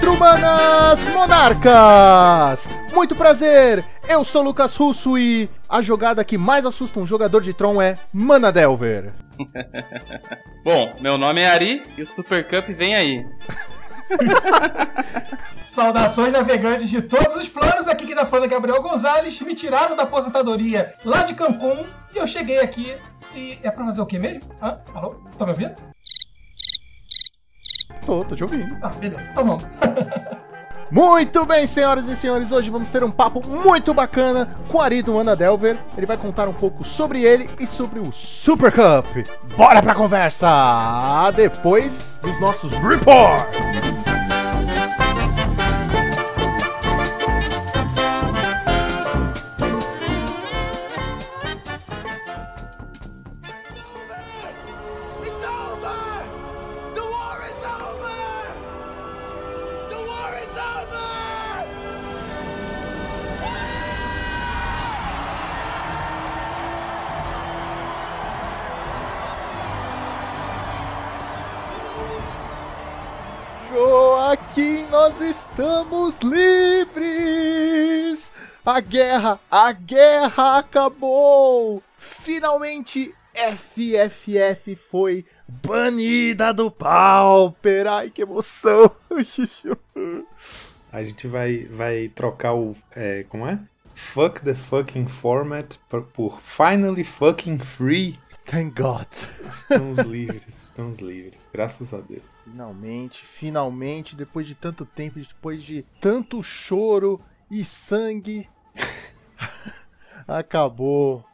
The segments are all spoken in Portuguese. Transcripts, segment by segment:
Ultrahumanas Monarcas! Muito prazer, eu sou Lucas Russo e a jogada que mais assusta um jogador de Tron é Mana Delver. Bom, meu nome é Ari e o Super Cup vem aí. Saudações navegantes de todos os planos, aqui que tá falando é Gabriel Gonzalez, me tiraram da aposentadoria lá de Cancún e eu cheguei aqui e é pra fazer o quê mesmo? Hã? Alô? Tá me ouvindo? Tô, tô te ouvindo. Ah, beleza, tá bom. Muito bem, senhoras e senhores, hoje vamos ter um papo muito bacana com o Ari do Ana Delver. Ele vai contar um pouco sobre ele e sobre o Super Cup. Bora pra conversa! Depois dos nossos reports. A guerra, a guerra acabou! Finalmente FFF foi banida do Pauper! Ai, que emoção! A gente vai, vai trocar o. É, como é? Fuck the fucking format por, por finally fucking free. Thank God! Estamos livres, estamos livres, graças a Deus. Finalmente, finalmente, depois de tanto tempo, depois de tanto choro e sangue, acabou.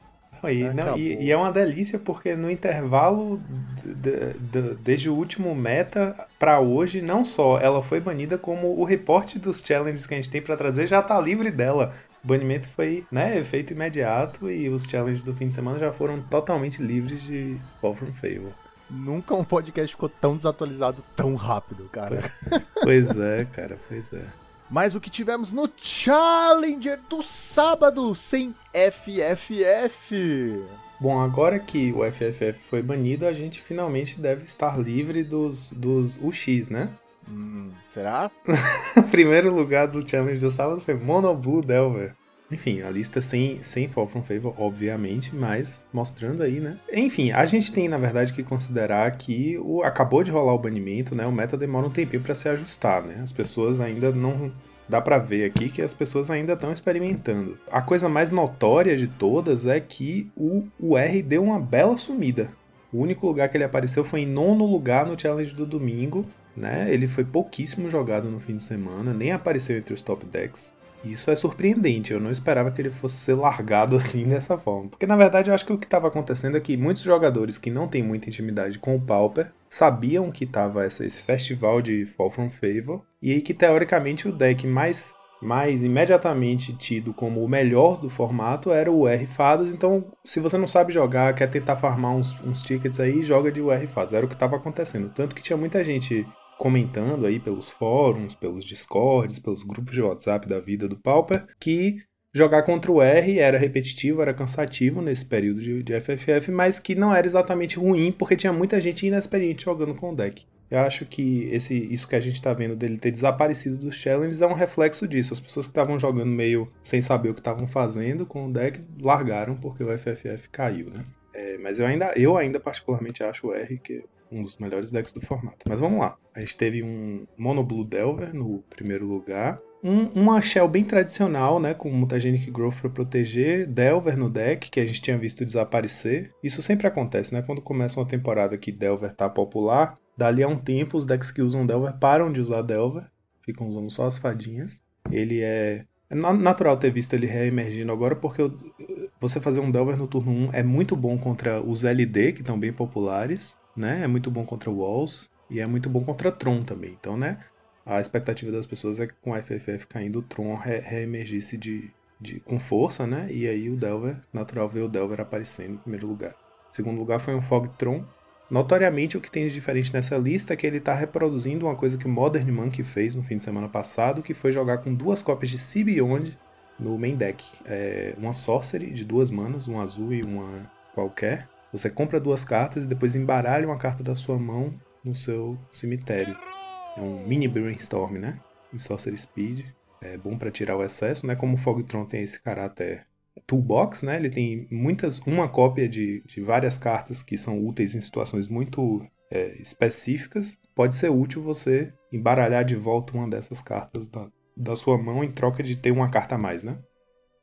E, não, e, e é uma delícia porque no intervalo d- d- desde o último meta pra hoje, não só ela foi banida, como o reporte dos challenges que a gente tem pra trazer já tá livre dela. O banimento foi né, efeito imediato e os challenges do fim de semana já foram totalmente livres de Fall from Favor. Nunca um podcast ficou tão desatualizado tão rápido, cara. Pois é, cara, pois é. Mas o que tivemos no Challenger do sábado sem FFF. Bom, agora que o FFF foi banido, a gente finalmente deve estar livre dos, dos UX, né? Hum, será? Primeiro lugar do challenge do sábado foi Mono Blue Delver. Enfim, a lista sem, sem Fall from Favor, obviamente, mas mostrando aí, né? Enfim, a gente tem, na verdade, que considerar que o, acabou de rolar o banimento, né? O meta demora um tempinho pra se ajustar, né? As pessoas ainda não. Dá pra ver aqui que as pessoas ainda estão experimentando. A coisa mais notória de todas é que o, o R deu uma bela sumida. O único lugar que ele apareceu foi em nono lugar no challenge do domingo, né? Ele foi pouquíssimo jogado no fim de semana, nem apareceu entre os top decks. Isso é surpreendente, eu não esperava que ele fosse ser largado assim dessa forma. Porque na verdade eu acho que o que estava acontecendo é que muitos jogadores que não têm muita intimidade com o Pauper sabiam que estava esse festival de Fall from Favor, e aí que teoricamente o deck mais, mais imediatamente tido como o melhor do formato era o R Fadas, então se você não sabe jogar, quer tentar farmar uns, uns tickets aí, joga de UR Fadas. Era o que estava acontecendo. Tanto que tinha muita gente comentando aí pelos fóruns, pelos discords, pelos grupos de WhatsApp da vida do Pauper, que jogar contra o R era repetitivo, era cansativo nesse período de, de FFF, mas que não era exatamente ruim, porque tinha muita gente inexperiente jogando com o deck. Eu acho que esse, isso que a gente tá vendo dele ter desaparecido dos challenges é um reflexo disso. As pessoas que estavam jogando meio sem saber o que estavam fazendo com o deck largaram porque o FFF caiu, né? É, mas eu ainda, eu ainda particularmente acho o R que um dos melhores decks do formato. Mas vamos lá. A gente teve um Mono Blue Delver no primeiro lugar. Um, uma shell bem tradicional, né? Com Mutagenic Growth para proteger. Delver no deck, que a gente tinha visto desaparecer. Isso sempre acontece, né? Quando começa uma temporada que Delver tá popular, dali a um tempo os decks que usam Delver param de usar Delver. Ficam usando só as fadinhas. Ele é é na- natural ter visto ele reemergindo agora, porque você fazer um Delver no turno 1 é muito bom contra os LD, que estão bem populares, né? É muito bom contra Walls e é muito bom contra Tron também. Então, né? A expectativa das pessoas é que com a FFF caindo, o Tron re reemergisse de, de, com força, né? E aí o Delver, natural ver o Delver aparecendo em primeiro lugar. Segundo lugar foi um Fog Tron. Notoriamente, o que tem de diferente nessa lista é que ele está reproduzindo uma coisa que o Modern Monkey fez no fim de semana passado, que foi jogar com duas cópias de Beyond no main deck. É uma Sorcery de duas manas, uma azul e uma qualquer. Você compra duas cartas e depois embaralha uma carta da sua mão no seu cemitério. É um mini brainstorm, né? em Sorcery Speed. É bom pra tirar o excesso, né? Como o Fogtron tem esse caráter toolbox, né? Ele tem muitas, uma cópia de, de várias cartas que são úteis em situações muito é, específicas. Pode ser útil você embaralhar de volta uma dessas cartas da, da sua mão em troca de ter uma carta a mais, né?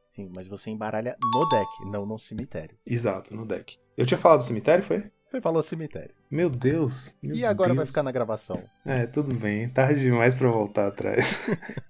Sim, mas você embaralha no deck, não no cemitério. Exato, no deck. Eu tinha falado do cemitério, foi? Você falou cemitério. Meu Deus. meu e agora vai Deus. ficar na gravação. É, tudo bem. Tarde demais pra voltar atrás.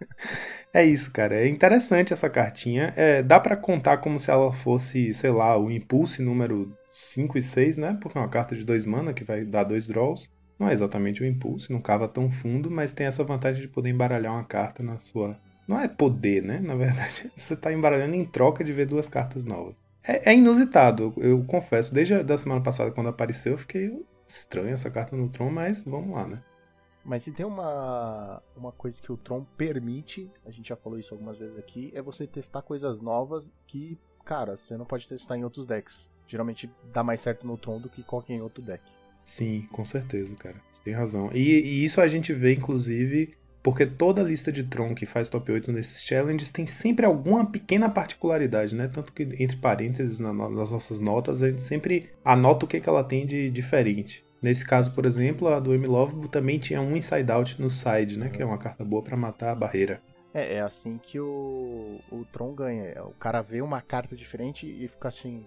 é isso, cara. É interessante essa cartinha. É, dá pra contar como se ela fosse, sei lá, o Impulse número 5 e 6, né? Porque é uma carta de dois mana que vai dar dois draws. Não é exatamente o Impulse, não cava tão fundo, mas tem essa vantagem de poder embaralhar uma carta na sua. Não é poder, né? Na verdade, você tá embaralhando em troca de ver duas cartas novas. É, é inusitado, eu, eu confesso. Desde a da semana passada, quando apareceu, eu fiquei estranho essa carta no Tron, mas vamos lá, né? Mas se tem uma, uma coisa que o Tron permite, a gente já falou isso algumas vezes aqui, é você testar coisas novas que, cara, você não pode testar em outros decks. Geralmente dá mais certo no Tron do que qualquer outro deck. Sim, com certeza, cara. Você tem razão. E, e isso a gente vê, inclusive, porque toda lista de Tron que faz top 8 nesses challenges tem sempre alguma pequena particularidade, né? Tanto que, entre parênteses, na- nas nossas notas, a gente sempre anota o que, que ela tem de diferente. Nesse caso, por exemplo, a do M-Love também tinha um Inside Out no side, né? Que é uma carta boa pra matar a barreira. É, é assim que o, o Tron ganha. É, O cara vê uma carta diferente e fica assim.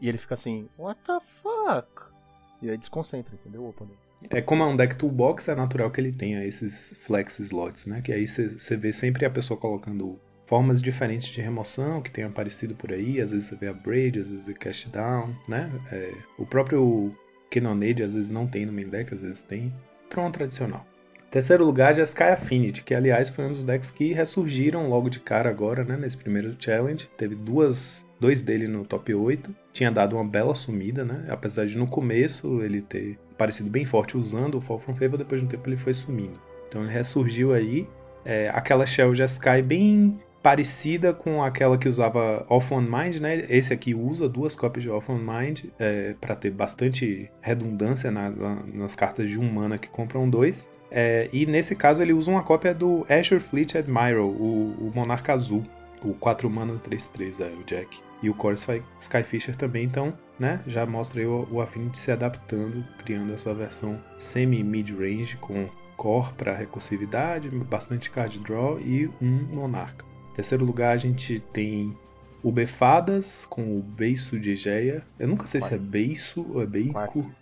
E ele fica assim, what the fuck? E aí desconcentra, entendeu, o oponente? É como é um deck toolbox, é natural que ele tenha esses flex slots, né? Que aí você vê sempre a pessoa colocando formas diferentes de remoção que tem aparecido por aí. Às vezes você vê a Braid, às vezes é Cast Down, né? É, o próprio Cannonade às vezes não tem no main deck, às vezes tem. Tron tradicional. Terceiro lugar, Jeskai Affinity, que aliás foi um dos decks que ressurgiram logo de cara agora, né? Nesse primeiro challenge. Teve duas, dois dele no top 8. Tinha dado uma bela sumida, né? Apesar de no começo ele ter parecido bem forte usando o Fall From Favor, depois de um tempo ele foi sumindo. Então ele ressurgiu aí. É, aquela Shell Jeskai bem parecida com aquela que usava Off One Mind, né? Esse aqui usa duas cópias de Off One Mind é, para ter bastante redundância na- na- nas cartas de um mana que compram dois. É, e nesse caso ele usa uma cópia do Azure Fleet Admiral, o, o Monarca Azul, o 4 manas 3-3, é, o Jack. E o Core Sky- Skyfisher também, então, né, já mostra aí o, o Affinity se adaptando, criando essa versão semi-mid-range com Core para recursividade, bastante card draw e um Monarca. Terceiro lugar a gente tem o Befadas com o Beiço de Geia. Eu nunca sei se é Beiço ou é Beico. Quarto.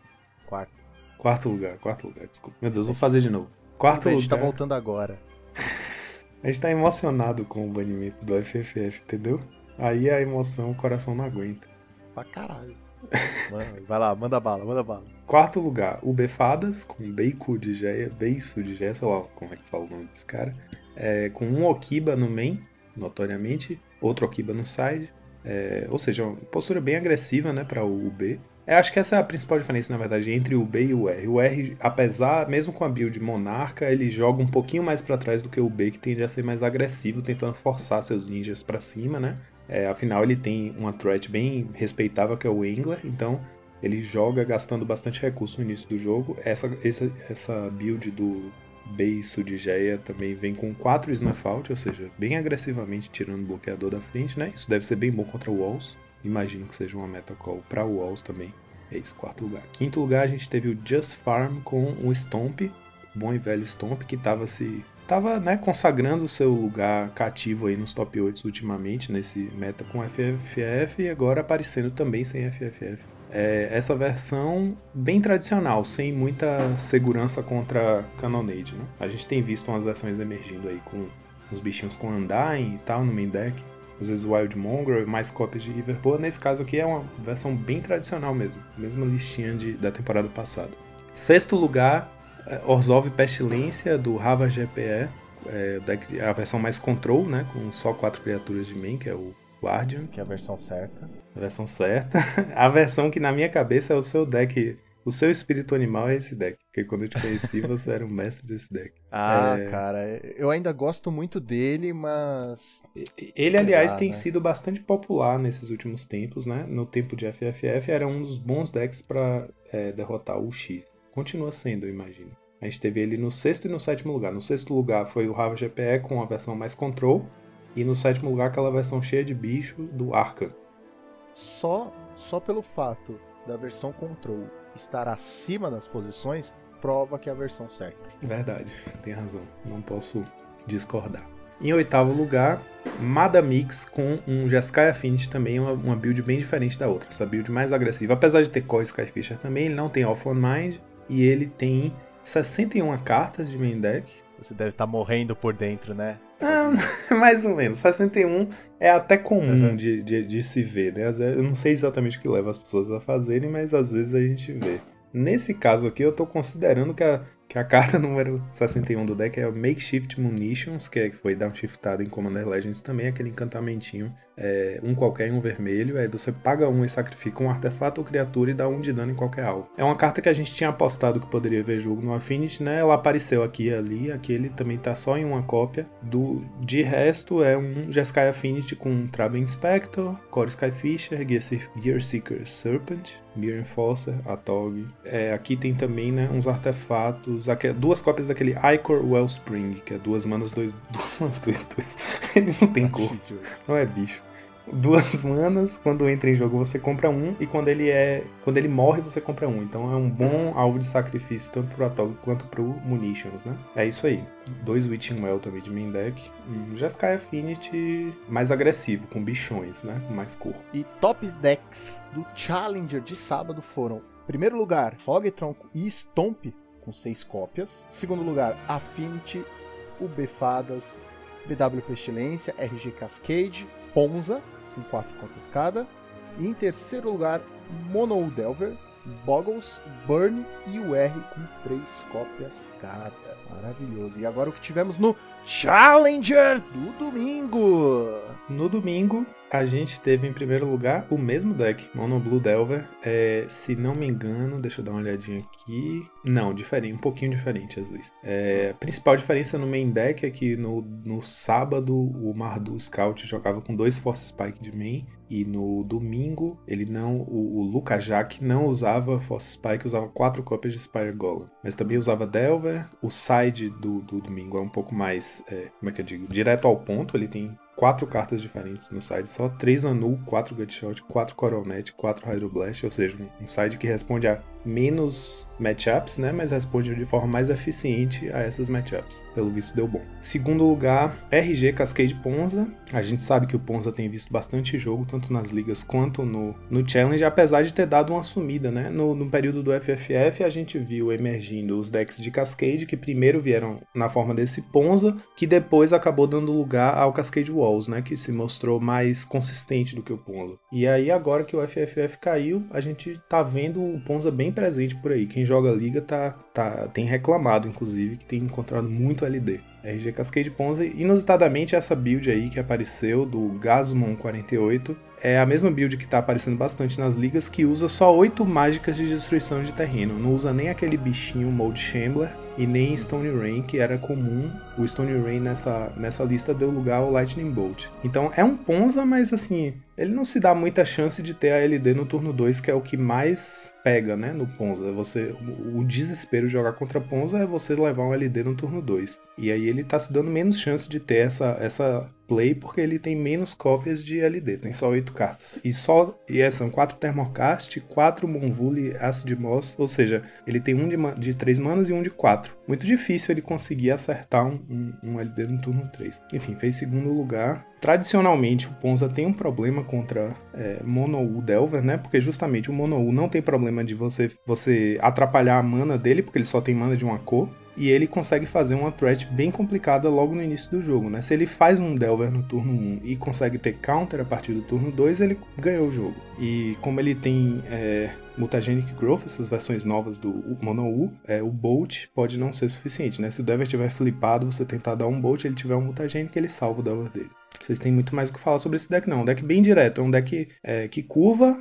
Quarto. Quarto lugar, quarto lugar, desculpa. Meu Deus, vou fazer de novo. Quarto a gente tá lugar. voltando agora. A gente tá emocionado com o banimento do FFF, entendeu? Aí a emoção, o coração não aguenta. Pra caralho. Vai lá, manda bala, manda bala. Quarto lugar, o Befadas, com Beico de Geia, Beiço de Geia, sei lá como é que fala o nome desse cara. É, com um Okiba no main, notoriamente, outro Okiba no side. É, ou seja, uma postura bem agressiva, né, para o B. Eu acho que essa é a principal diferença, na verdade, entre o B e o R. O R, apesar, mesmo com a build monarca, ele joga um pouquinho mais para trás do que o B, que tende a ser mais agressivo, tentando forçar seus ninjas para cima, né? É, afinal, ele tem uma threat bem respeitável, que é o Angler, então ele joga gastando bastante recurso no início do jogo. Essa, essa, essa build do Beiço de Geia também vem com 4 Snuff Out, ou seja, bem agressivamente tirando o bloqueador da frente, né? Isso deve ser bem bom contra o Walls. Imagino que seja uma meta call para o Walls também. É isso, quarto lugar. Quinto lugar, a gente teve o Just Farm com o Stomp, bom e velho Stomp, que tava se. Tava né, consagrando o seu lugar cativo aí nos top 8 ultimamente, nesse meta com FFF, e agora aparecendo também sem FFF. É, essa versão bem tradicional, sem muita segurança contra Cannonade. Né? A gente tem visto umas versões emergindo aí com uns bichinhos com Undying e tal no main deck às vezes Wild Mongrel mais cópias de Riverboa. Nesse caso aqui é uma versão bem tradicional mesmo, mesma listinha de, da temporada passada. Sexto lugar, Orzhov Pestilência do Rava GPE, é, a versão mais control, né, com só quatro criaturas de main, que é o Guardian, Que é a versão certa. a versão certa. a versão que na minha cabeça é o seu deck, o seu espírito animal é esse deck, porque quando eu te conheci você era o mestre desse deck. Ah, É. cara, eu ainda gosto muito dele, mas. Ele, aliás, lá, tem né? sido bastante popular nesses últimos tempos, né? No tempo de FFF, era um dos bons decks pra é, derrotar o X. Continua sendo, eu imagino. A gente teve ele no sexto e no sétimo lugar. No sexto lugar foi o Rava GPE com a versão mais control. E no sétimo lugar aquela versão cheia de bicho do Arca. Só, só pelo fato da versão Control estar acima das posições, prova que é a versão certa. Verdade, tem razão. Não posso discordar. Em oitavo lugar, Madamix com um Jeskai Affinity também, uma, uma build bem diferente da outra. Essa build mais agressiva. Apesar de ter Core Skyfisher também, ele não tem Off on Mind e ele tem 61 cartas de main deck. Você deve estar morrendo por dentro, né? Ah, mais ou menos. 61 é até comum Uhum. de, de, de se ver, né? Eu não sei exatamente o que leva as pessoas a fazerem, mas às vezes a gente vê. Nesse caso aqui, eu tô considerando que a, que a carta número 61 do deck é o Makeshift Munitions, que, é, foi downshiftado em Commander Legends também, aquele encantamentinho. É, um qualquer um vermelho, aí você paga um e sacrifica um artefato ou criatura e dá um de dano em qualquer alvo. É uma carta que a gente tinha apostado que poderia ver jogo no Affinity, né? Ela apareceu aqui e ali, aqui ele também tá só em uma cópia. Do, de resto, é um Jeskai Affinity com Traben Inspector, Core Skyfisher, Gear, Seek- Gear Seeker Serpent, Mirror Enforcer, Atog. É, aqui tem também né, uns artefatos, aque- duas cópias daquele Icor Wellspring, que é duas manas, dois, duas manas, dois, dois. ele não tem Tá cor. difícil. Não é bicho. Duas manas, quando entra em jogo você compra um, e quando ele é. Quando ele morre, você compra um. Então é um bom alvo de sacrifício, tanto pro Atog quanto pro Munitions, né? É isso aí. Dois Witching Well também de main deck. Um Jeskai Affinity mais agressivo, com bichões, né? Mais cor. E top decks do Challenger de sábado foram: primeiro lugar, Fog Tronco e Stomp, com seis cópias. Segundo lugar, Affinity, UB Fadas, BW Pestilência, RG Cascade, Ponza, com quatro cópias cada. E em terceiro lugar, Mono Delver, Boggles, Burn e o R com três cópias cada. Maravilhoso. E agora o que tivemos no Challenger do domingo. No domingo, a gente teve em primeiro lugar o mesmo deck, Mono Blue Delver. É, se não me engano, deixa eu dar uma olhadinha aqui. Não, diferente, um pouquinho diferente as listas. É, a principal diferença no main deck é que no, no sábado o Mardu Scout jogava com dois Force Spike de main. E no domingo, ele não. O, o Luka Jack não usava Force Spike, usava quatro cópias de Spire Golem. Mas também usava Delver. O side do, do domingo é um pouco mais. é, como é que eu digo? Direto ao ponto. Ele tem quatro cartas diferentes no side só, três Anu, quatro Gutshot, quatro Coronet, quatro Hydroblast, ou seja, um, um side que responde a menos matchups, né, mas responde de forma mais eficiente a essas matchups. Pelo visto deu bom. Segundo lugar, RG Cascade Ponza. A gente sabe que o Ponza tem visto bastante jogo, tanto nas ligas quanto no, no Challenge, apesar de ter dado uma sumida, né? No, no período do FFF, a gente viu emergindo os decks de Cascade, que primeiro vieram na forma desse Ponza, que depois acabou dando lugar ao Cascade Walls, né? Que se mostrou mais consistente do que o Ponza. E aí, agora que o FFF caiu, a gente tá vendo o Ponza bem presente por aí. Quem joga liga tá, tá, tem reclamado, inclusive, que tem encontrado muito LD. RG Cascade Ponza, inusitadamente essa build aí que apareceu do Gasmon 48 é a mesma build que tá aparecendo bastante nas ligas que usa só 8 mágicas de destruição de terreno, não usa nem aquele bichinho Mold Shambler e nem Stone Rain, que era comum. O Stone Rain nessa, nessa lista deu lugar ao Lightning Bolt. Então é um Ponza, mas assim, ele não se dá muita chance de ter a LD no turno 2, que é o que mais pega, né, no Ponza. Você, o desespero de jogar contra Ponza é você levar um LD no turno 2. E aí ele tá se dando menos chance de ter essa, essa play porque ele tem menos cópias de LD, tem só 8 cartas. E só e é, são 4 Thermocast, 4 Monvuli Acid Moss, ou seja, ele tem um de, de 3 manas e um de 4. Muito difícil ele conseguir acertar um, um, um LD no turno 3. Enfim, fez segundo lugar. Tradicionalmente, o Ponza tem um problema contra é, Mono-U Delver, né? Porque justamente o Mono-U não tem problema de você, você atrapalhar a mana dele, porque ele só tem mana de uma cor e ele consegue fazer uma threat bem complicada logo no início do jogo, né? Se ele faz um Delver no turno 1 e consegue ter counter a partir do turno 2, ele ganhou o jogo. E como ele tem é, Mutagenic Growth, essas versões novas do Mono U, é, o Bolt pode não ser suficiente, né? Se o Delver tiver flipado, você tentar dar um Bolt, ele tiver um Mutagenic, ele salva o Delver dele. Vocês têm muito mais o que falar sobre esse deck, não. É um deck bem direto, é um deck é, que curva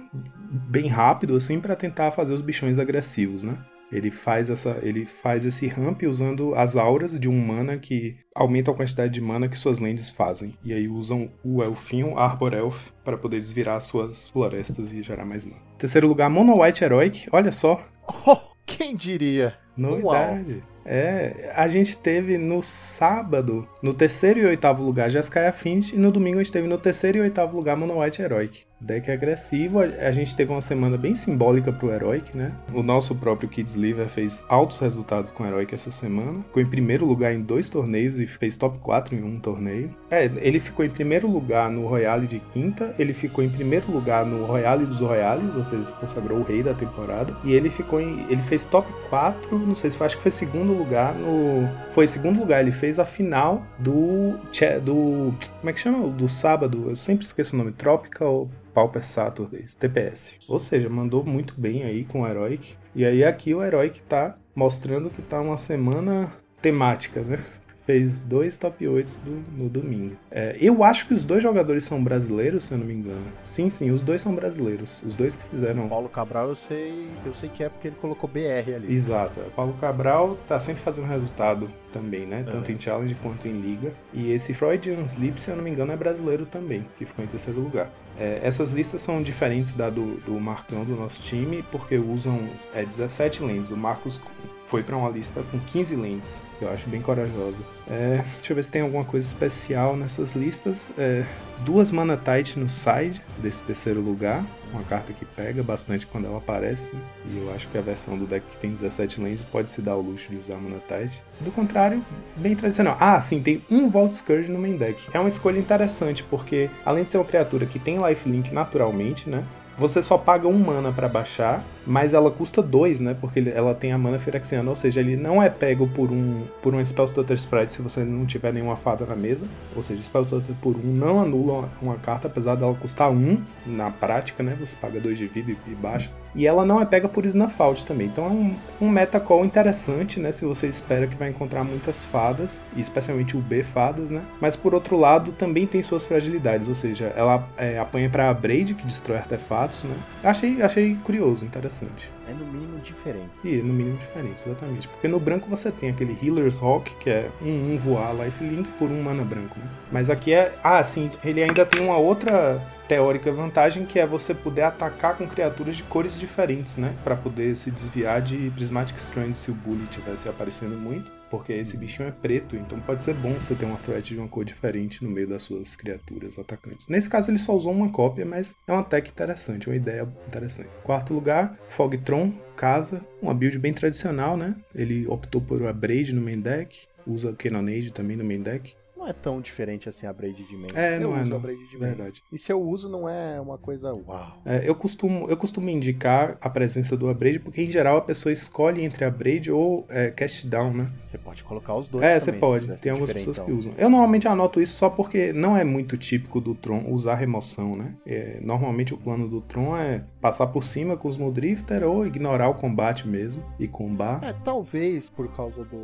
bem rápido, assim, para tentar fazer os bichões agressivos, né? Ele faz, essa, ele faz esse ramp usando as auras de um mana que aumenta a quantidade de mana que suas lands fazem. E aí usam o Elfinho, Arbor Elf, para poder desvirar suas florestas e gerar mais mana. Terceiro lugar, Mono White Heroic. Olha só, Oh, quem diria? Novidade. É, a gente teve no sábado, no terceiro e oitavo lugar, Jeskai Affinity, e no domingo a gente teve no terceiro e oitavo lugar Mono White Heroic. Deck agressivo, a gente teve uma semana bem simbólica pro Heroic, né? O nosso próprio Kids Liver fez altos resultados com o Heroic essa semana. Ficou em primeiro lugar em dois torneios e fez top 4 em um torneio. É, ele ficou em primeiro lugar no Royale de quinta, ele ficou em primeiro lugar no Royale dos Royales, ou seja, se consagrou o rei da temporada. E ele ficou em. ele fez top 4, não sei se foi, acho que foi segundo lugar no. Foi segundo lugar, ele fez a final do. do. Como é que chama? Do sábado, eu sempre esqueço o nome, Tropical Pauper Saturdays, TPS. Ou seja, mandou muito bem aí com o Heroic. E aí aqui o Heroic tá mostrando que tá uma semana temática, né? Fez dois top 8 do, no domingo. É, eu acho que os dois jogadores são brasileiros, se eu não me engano. Sim, sim, os dois são brasileiros. Os dois que fizeram. Paulo Cabral eu sei, eu sei que é porque ele colocou BR ali. Exato. O Paulo Cabral tá sempre fazendo resultado também, né? Tanto em challenge quanto em liga. E esse Freudian Sleep, se eu não me engano, é brasileiro também, que ficou em terceiro lugar. É, essas listas são diferentes da do, do Marcão do nosso time, porque usam é, 17 lanes. O Marcos foi para uma lista com 15 lanes, que eu acho bem corajosa. É, deixa eu ver se tem alguma coisa especial nessas listas. É, duas Mana Tight no side desse terceiro lugar, uma carta que pega bastante quando ela aparece. Né? E eu acho que a versão do deck que tem 17 lanes pode se dar o luxo de usar Mana Tight. Do contrário, bem tradicional. Ah, sim, tem um Vault Scourge no main deck. É uma escolha interessante, porque além de ser uma criatura que tem lifelink naturalmente, né? Você só paga um mana para baixar mas ela custa 2, né? Porque ela tem a mana Phyrexiana, ou seja, ele não é pego por um por um Spell Stutter Sprite se você não tiver nenhuma fada na mesa, ou seja, Spell Stutter por 1 um não anula uma, carta, apesar dela custar 1 um, na prática, né? Você paga 2 de vida e, e, baixa. E ela não é pega por Snuff Out também, então é um, um meta call interessante, né? Se você espera que vai encontrar muitas fadas, especialmente o B fadas, né? Mas por outro lado, também tem suas fragilidades, ou seja, ela é, apanha para a Braid, que destrói artefatos, né? Achei, achei curioso, interessante interessante. É no mínimo diferente. E no mínimo diferente, exatamente. Porque no branco você tem aquele Healer's Hawk, que é um, um voar lifelink por um mana branco, né? Mas aqui é. Ah, sim, ele ainda tem uma outra teórica vantagem que é você poder atacar com criaturas de cores diferentes, né? Para poder se desviar de Prismatic Strand se o Bully tivesse aparecendo muito. Porque esse bichinho é preto, então pode ser bom você ter uma threat de uma cor diferente no meio das suas criaturas atacantes. Nesse caso ele só usou uma cópia, mas é uma tech interessante, uma ideia interessante. Quarto lugar, Fogtron, casa, uma build bem tradicional, né? Ele optou por a Braid no main deck, usa Cannonade também no main deck não é tão diferente assim a braid de main. É, eu não uso é, não. a braid de main. Verdade. E se eu uso, não é uma coisa uau. É, eu, costumo, eu costumo indicar a presença do Abraid, porque em geral a pessoa escolhe entre Abraid ou é, Cast Down, né? Você pode colocar os dois É, você pode. Tem algumas pessoas que usam. Eu normalmente anoto isso só porque não é muito típico do Tron usar remoção, né? É, normalmente o plano do Tron é passar por cima com os Mudrifter ou ignorar o combate mesmo e combar. É, talvez por causa do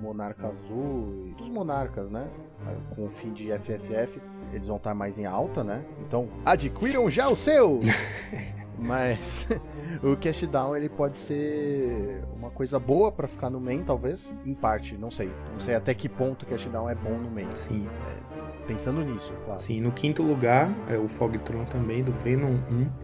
Monarca Azul e dos Monarcas, né? Com o fim de FFF, eles vão estar mais em alta, né? Então, adquiram já o seu! Mas o cash down ele pode ser uma coisa boa para ficar no main, talvez, em parte, não sei. Não sei até que ponto o cash down é bom no main. Sim. É, pensando nisso, claro. Sim, no quinto lugar, é o Fogtron também, do Venom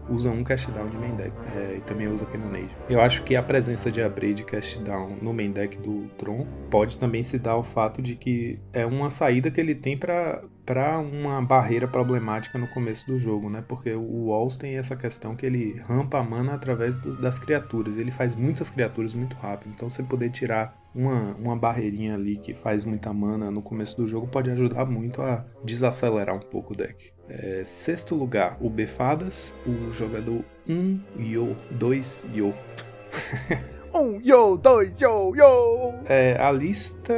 1, usa um cash down de main deck. É, e também usa Cannonade. Eu acho que a presença de Abrade de cash down no main deck do Tron pode também se dar ao fato de que é uma saída que ele tem para para uma barreira problemática no começo do jogo, né? Porque o Walls tem essa questão que ele rampa a mana através do, das criaturas. Ele faz muitas criaturas muito rápido. Então você poder tirar uma, uma barreirinha ali que faz muita mana no começo do jogo pode ajudar muito a desacelerar um pouco o deck. É, sexto lugar, o Befadas, o jogador 1 um, Yo, 2 Yo. Um, yo, dois, yo, yo! É, a lista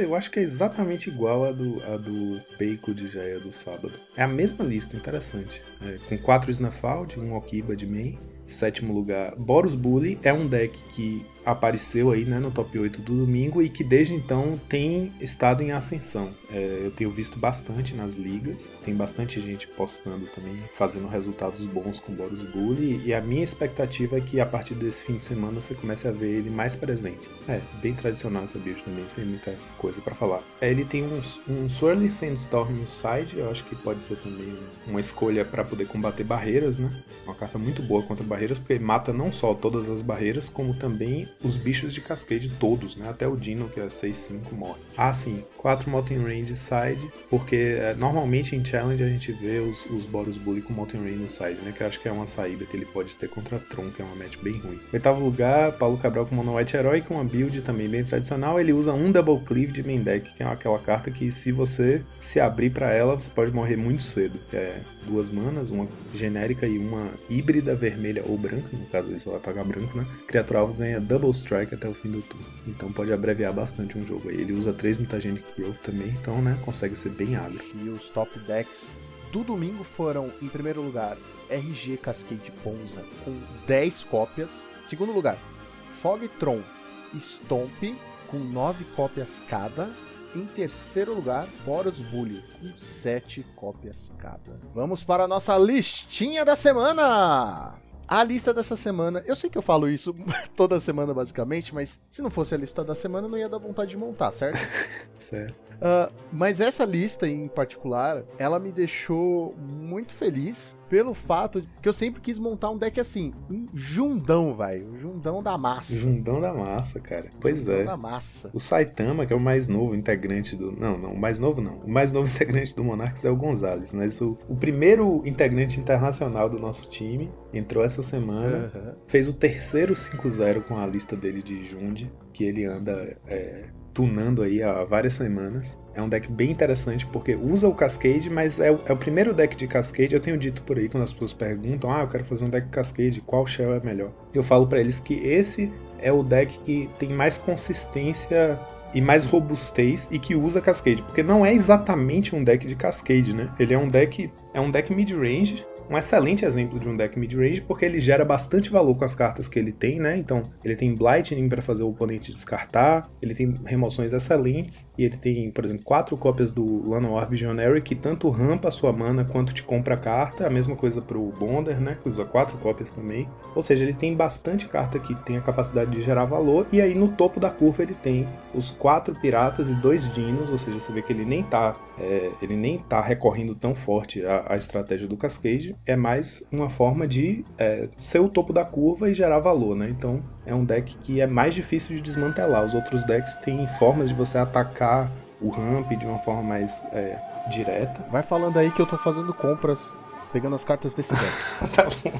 eu acho que é exatamente igual a do, a do Peiko de Jaya do sábado. É a mesma lista, interessante. É, com quatro Snafald, um Okiba de main. Sétimo lugar, Boros Bully é um deck que apareceu aí né, no top 8 do domingo e que desde então tem estado em ascensão. É, eu tenho visto bastante nas ligas, tem bastante gente postando também, fazendo resultados bons com Boros Bully, e a minha expectativa é que a partir desse fim de semana você comece a ver ele mais presente. É, bem tradicional essa build também, sem muita coisa para falar. É, ele tem um, um Swirly Sandstorm no side, eu acho que pode ser também uma escolha para poder combater barreiras, né? Uma carta muito boa contra barreiras, porque mata não só todas as barreiras, como também os bichos de Cascade todos, né? Até o Dino, que é 6-5, morre. Ah, sim, 4 Mountain Range side, porque é, normalmente em Challenge a gente vê os, os Boros Bully com Mountain Range no side, né? Que eu acho que é uma saída que ele pode ter contra Tron, que é uma match bem ruim. Oitavo lugar, Paulo Cabral com Mono White Herói, com uma build também bem tradicional. Ele usa um Double Cleave de main deck, que é aquela carta que se você se abrir para ela, você pode morrer muito cedo. É duas manas, uma genérica e uma híbrida vermelha ou branca, no caso só vai pagar branco, né? Criatura alvo ganha Double Strike até o fim do turno. Então pode abreviar bastante um jogo aí. Ele usa 3 Mutagenic Growth também, então né, consegue ser bem agro. E os top decks do domingo foram, em primeiro lugar, RG Cascade Ponza com 10 cópias. Segundo lugar, Fogtron Stomp com 9 cópias cada. Em terceiro lugar, Boros Bully com 7 cópias cada. Vamos para a nossa listinha da semana! A lista dessa semana, eu sei que eu falo isso toda semana basicamente, mas se não fosse a lista da semana não ia dar vontade de montar, certo? certo. Uh, mas essa lista em particular, ela me deixou muito feliz pelo fato que eu sempre quis montar um deck assim, um jundão, vai, um jundão da massa. Jundão da massa, cara. Pois jundão é. da massa. O Saitama, que é o mais novo integrante do, não, não, o mais novo não. O mais novo integrante do Monarchs é o Gonzalez, o, o primeiro integrante internacional do nosso time entrou essa semana, uhum. fez o terceiro 5-0 com a lista dele de Jund, que ele anda é, tunando aí há várias semanas. É um deck bem interessante porque usa o Cascade, mas é o, é o, primeiro deck de Cascade. Eu tenho dito por aí quando as pessoas perguntam: Ah, eu quero fazer um deck Cascade, qual shell é melhor? Eu falo para eles que esse é o deck que tem mais consistência e mais robustez e que usa Cascade, porque não é exatamente um deck de Cascade, né? Ele é um deck é um deck mid-range um excelente exemplo de um deck mid-range, porque ele gera bastante valor com as cartas que ele tem, né? Então, ele tem Blightning para fazer o oponente descartar, ele tem remoções excelentes, e ele tem, por exemplo, quatro cópias do Llanowar Visionary, que tanto rampa a sua mana quanto te compra a carta, a mesma coisa pro Bonder, né? Que usa quatro cópias também. Ou seja, ele tem bastante carta que tem a capacidade de gerar valor, e aí no topo da curva ele tem os quatro piratas e dois dinos, ou seja, você vê que ele nem tá é, ele nem está recorrendo tão forte à, à, estratégia do Cascade, é mais uma forma de é, ser o topo da curva e gerar valor, né? Então é um deck que é mais difícil de desmantelar. Os outros decks têm formas de você atacar o ramp de uma forma mais é, direta. Vai falando aí que eu tô fazendo compras, pegando as cartas desse deck. tá bom.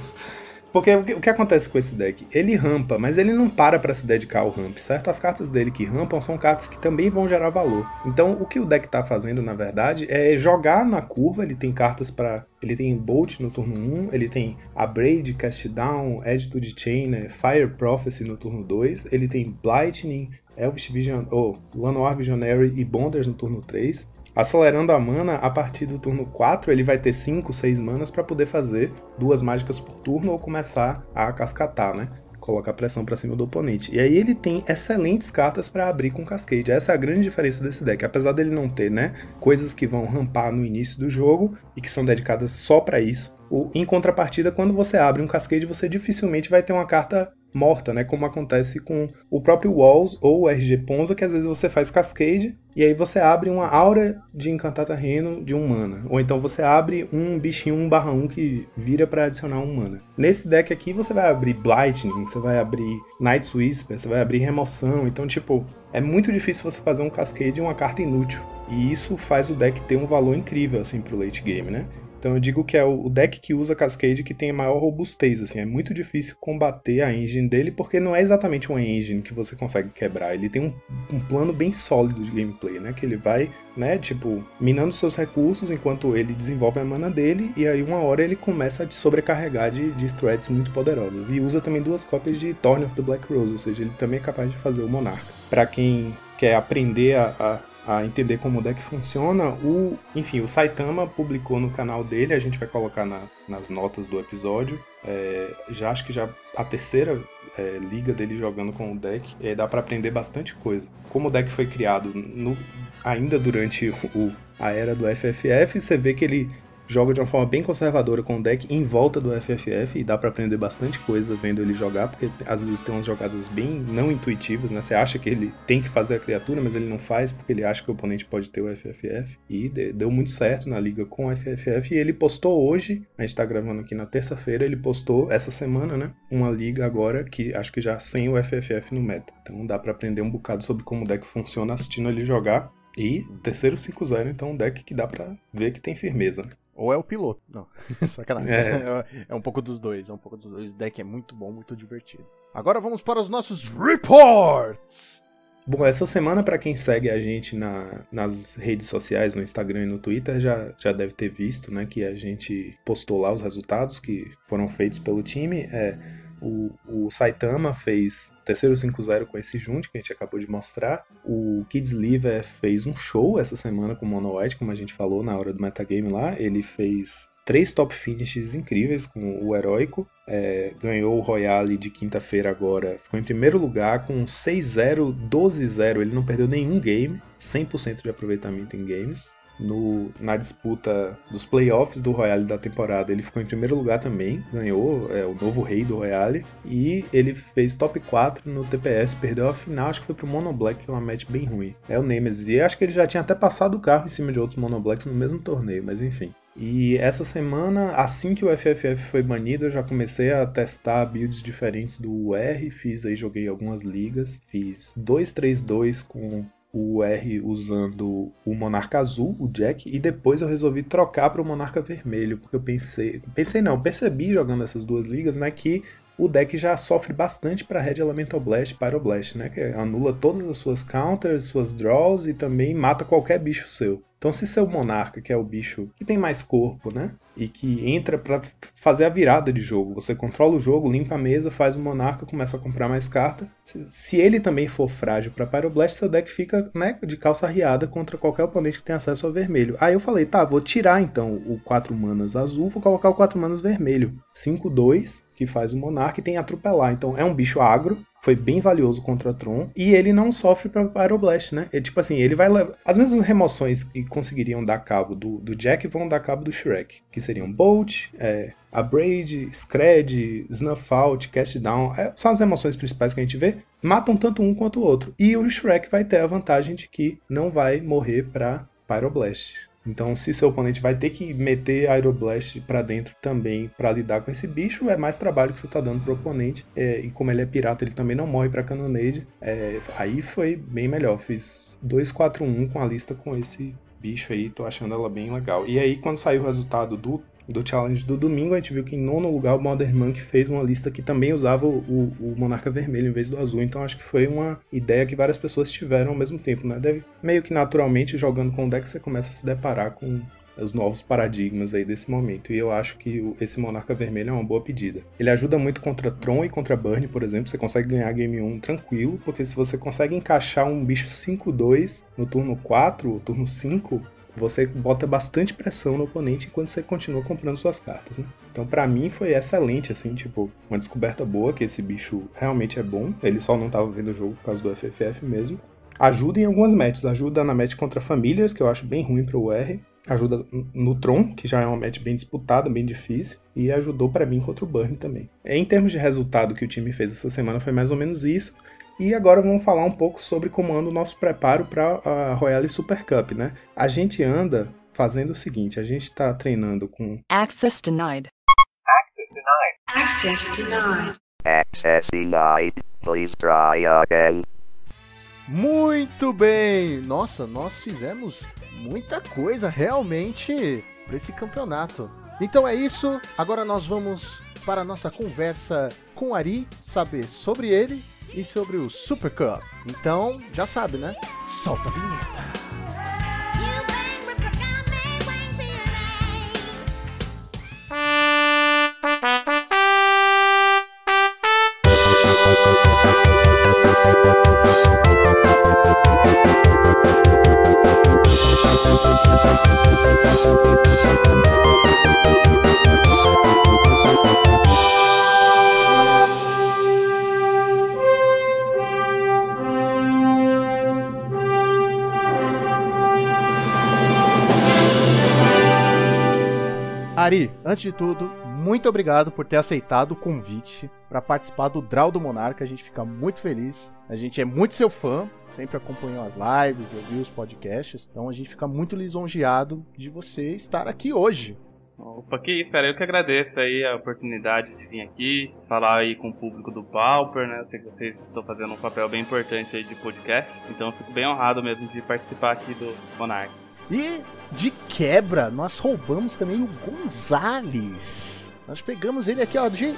Porque o que, acontece com esse deck? Ele rampa, mas ele não para para se dedicar ao ramp, certo? As cartas dele que rampam são cartas que também vão gerar valor. Então, o que o deck tá fazendo, na verdade, é jogar na curva. Ele tem cartas para Ele tem Bolt no turno 1, ele tem Abrade, Cast Down, Edge to the Chain, né? Fire Prophecy no turno 2, ele tem Blightning, Elvish Vision, oh, Lanoir Visionary e Bonders no turno 3. Acelerando a mana, a partir do turno 4 ele vai ter 5, 6 manas para poder fazer duas mágicas por turno ou começar a cascatar, né? Colocar pressão para cima do oponente. E aí ele tem excelentes cartas para abrir com Cascade. Essa é a grande diferença desse deck. Apesar dele não ter, né, coisas que vão rampar no início do jogo e que são dedicadas só para isso. Em contrapartida, quando você abre um Cascade, você dificilmente vai ter uma carta morta, né? Como acontece com o próprio Walls ou RG Ponza, que às vezes você faz Cascade e aí você abre uma aura de encantar terreno de um mana. Ou então você abre um bichinho 1 barra 1 que vira para adicionar um mana. Nesse deck aqui você vai abrir Blightning, você vai abrir Night's Whisper, você vai abrir remoção. Então, tipo, é muito difícil você fazer um Cascade e uma carta inútil. E isso faz o deck ter um valor incrível, assim, pro late game, né? Então eu digo que é o deck que usa Cascade que tem a maior robustez, assim, é muito difícil combater a engine dele porque não é exatamente uma engine que você consegue quebrar, ele tem um, um plano bem sólido de gameplay, né, que ele vai, né, tipo, minando seus recursos enquanto ele desenvolve a mana dele e aí uma hora ele começa a te sobrecarregar de, de threats muito poderosas e usa também duas cópias de Thorn of the Black Rose, ou seja, ele também é capaz de fazer o Monarca. Para quem quer aprender a, a a entender como o deck funciona, o, enfim, o Saitama publicou no canal dele, a gente vai colocar na, nas notas do episódio. É, já acho que já a terceira é, liga dele jogando com o deck, é, dá para aprender bastante coisa. Como o deck foi criado no, ainda durante o, a era do FFF, você vê que ele joga de uma forma bem conservadora com o deck em volta do FFF e dá para aprender bastante coisa vendo ele jogar, porque às vezes tem umas jogadas bem não intuitivas, né? Você acha que ele tem que fazer a criatura, mas ele não faz porque ele acha que o oponente pode ter o FFF. E deu muito certo na liga com o FFF e ele postou hoje, a gente tá gravando aqui na terça-feira, ele postou essa semana, né? Uma liga agora que acho que já sem o FFF no meta. Então dá para aprender um bocado sobre como o deck funciona assistindo ele jogar. E terceiro 5-0, então um deck que dá pra ver que tem firmeza. Ou é o piloto. Não, sacanagem. É. é um pouco dos dois, é um pouco dos dois. O deck é muito bom, muito divertido. Agora vamos para os nossos reports. Bom, essa semana, para quem segue a gente na, nas redes sociais, no Instagram e no Twitter, já, já deve ter visto, né, que a gente postou lá os resultados que foram feitos pelo time. É, o, o Saitama fez o terceiro 5-0 com esse Junte que a gente acabou de mostrar. O Kids Liver fez um show essa semana com o Mono White, como a gente falou na hora do metagame lá. Ele fez três top finishes incríveis com o Heróico. É, ganhou o Royale de quinta-feira agora. Ficou em primeiro lugar com 6-0, 12-0. Ele não perdeu nenhum game. 100% de aproveitamento em games no, na disputa dos playoffs do Royale da temporada. Ele ficou em primeiro lugar também, ganhou é, o novo rei do Royale. E ele fez top 4 no TPS, perdeu a final, acho que foi pro Mono Black, que é uma match bem ruim. É o Nemesis. E acho que ele já tinha até passado o carro em cima de outros Mono Blacks no mesmo torneio, mas enfim. E essa semana, assim que o FFF foi banido, eu já comecei a testar builds diferentes do UR, fiz aí, joguei algumas ligas, fiz 2-3-2 com o R usando o Monarca Azul, o Jack, e depois eu resolvi trocar para o Monarca Vermelho, porque eu pensei, pensei não, percebi jogando essas duas ligas, né, que o deck já sofre bastante para Red Elemental Blast Pyroblast, né, que anula todas as suas counters, suas draws e também mata qualquer bicho seu. Então, se seu monarca, que é o bicho que tem mais corpo, né? E que entra para fazer a virada de jogo, você controla o jogo, limpa a mesa, faz o monarca, começa a comprar mais carta. Se, ele também for frágil para Pyroblast, seu deck fica né, de calça riada contra qualquer oponente que tenha acesso ao vermelho. Aí eu falei, tá, vou tirar então o 4 manas azul, vou colocar o 4 manas vermelho. 5-2, que faz o monarca e tem atropelar. Então é um bicho agro, foi bem valioso contra Tron e ele não sofre para Pyroblast, né? É tipo assim, ele vai levar as mesmas remoções que conseguiriam dar cabo do, do Jack vão dar cabo do Shrek, que seriam Bolt, é, Abrade, Scred, Snuff Out, Cast Down, é, são as remoções principais que a gente vê. Matam tanto um quanto o outro. E o Shrek vai ter a vantagem de que não vai morrer para Pyroblast. Então, se seu oponente vai ter que meter Aeroblast para dentro também para lidar com esse bicho, é mais trabalho que você tá dando pro oponente. É, e como ele é pirata, ele também não morre para Cannonade. É, aí foi bem melhor. Fiz 2-4-1 com a lista com esse bicho aí, tô achando ela bem legal. E aí, quando saiu o resultado do do challenge do domingo, a gente viu que em nono lugar o Modern Monk fez uma lista que também usava o, o, Monarca Vermelho em vez do azul. Então acho que foi uma ideia que várias pessoas tiveram ao mesmo tempo, né? Deve, meio que naturalmente, jogando com o deck, você começa a se deparar com os novos paradigmas aí desse momento. E eu acho que esse Monarca Vermelho é uma boa pedida. Ele ajuda muito contra Tron e contra Burn, por exemplo. Você consegue ganhar Game 1 tranquilo, porque se você consegue encaixar um bicho 5-2 no turno 4 ou turno 5, você bota bastante pressão no oponente enquanto você continua comprando suas cartas, né? Então, para mim foi excelente, assim, tipo, uma descoberta boa que esse bicho realmente é bom. Ele só não tava vendo o jogo por causa do FFF mesmo. Ajuda em algumas matches, ajuda na match contra famílias, que eu acho bem ruim pro R. Ajuda no Tron, que já é uma match bem disputada, bem difícil, e ajudou para mim contra o Burn também. Em termos de resultado que o time fez essa semana foi mais ou menos isso. E agora vamos falar um pouco sobre como anda o nosso preparo para a Royale Super Cup, né? A gente anda fazendo o seguinte, a gente está treinando com Access denied. Access denied. Access denied. Please try again. Muito bem! Nossa, nós fizemos muita coisa realmente para esse campeonato. Então é isso, agora nós vamos para a nossa conversa com Ari, saber sobre ele e sobre o Super Cup. Então, já sabe, né? Solta a vinheta. Antes de tudo, muito obrigado por ter aceitado o convite para participar do Draw do Monarca. A gente fica muito feliz. A gente é muito seu fã, sempre acompanhou as lives, ouviu os podcasts. Então a gente fica muito lisonjeado de você estar aqui hoje. Opa, que isso, cara. Eu que agradeço aí a oportunidade de vir aqui, falar aí com o público do Pauper, né? Eu sei que vocês estão fazendo um papel bem importante aí de podcast, então eu fico bem honrado mesmo de participar aqui do Monarch. E de quebra, nós roubamos também o Gonzales. Nós pegamos ele aqui, ó, de.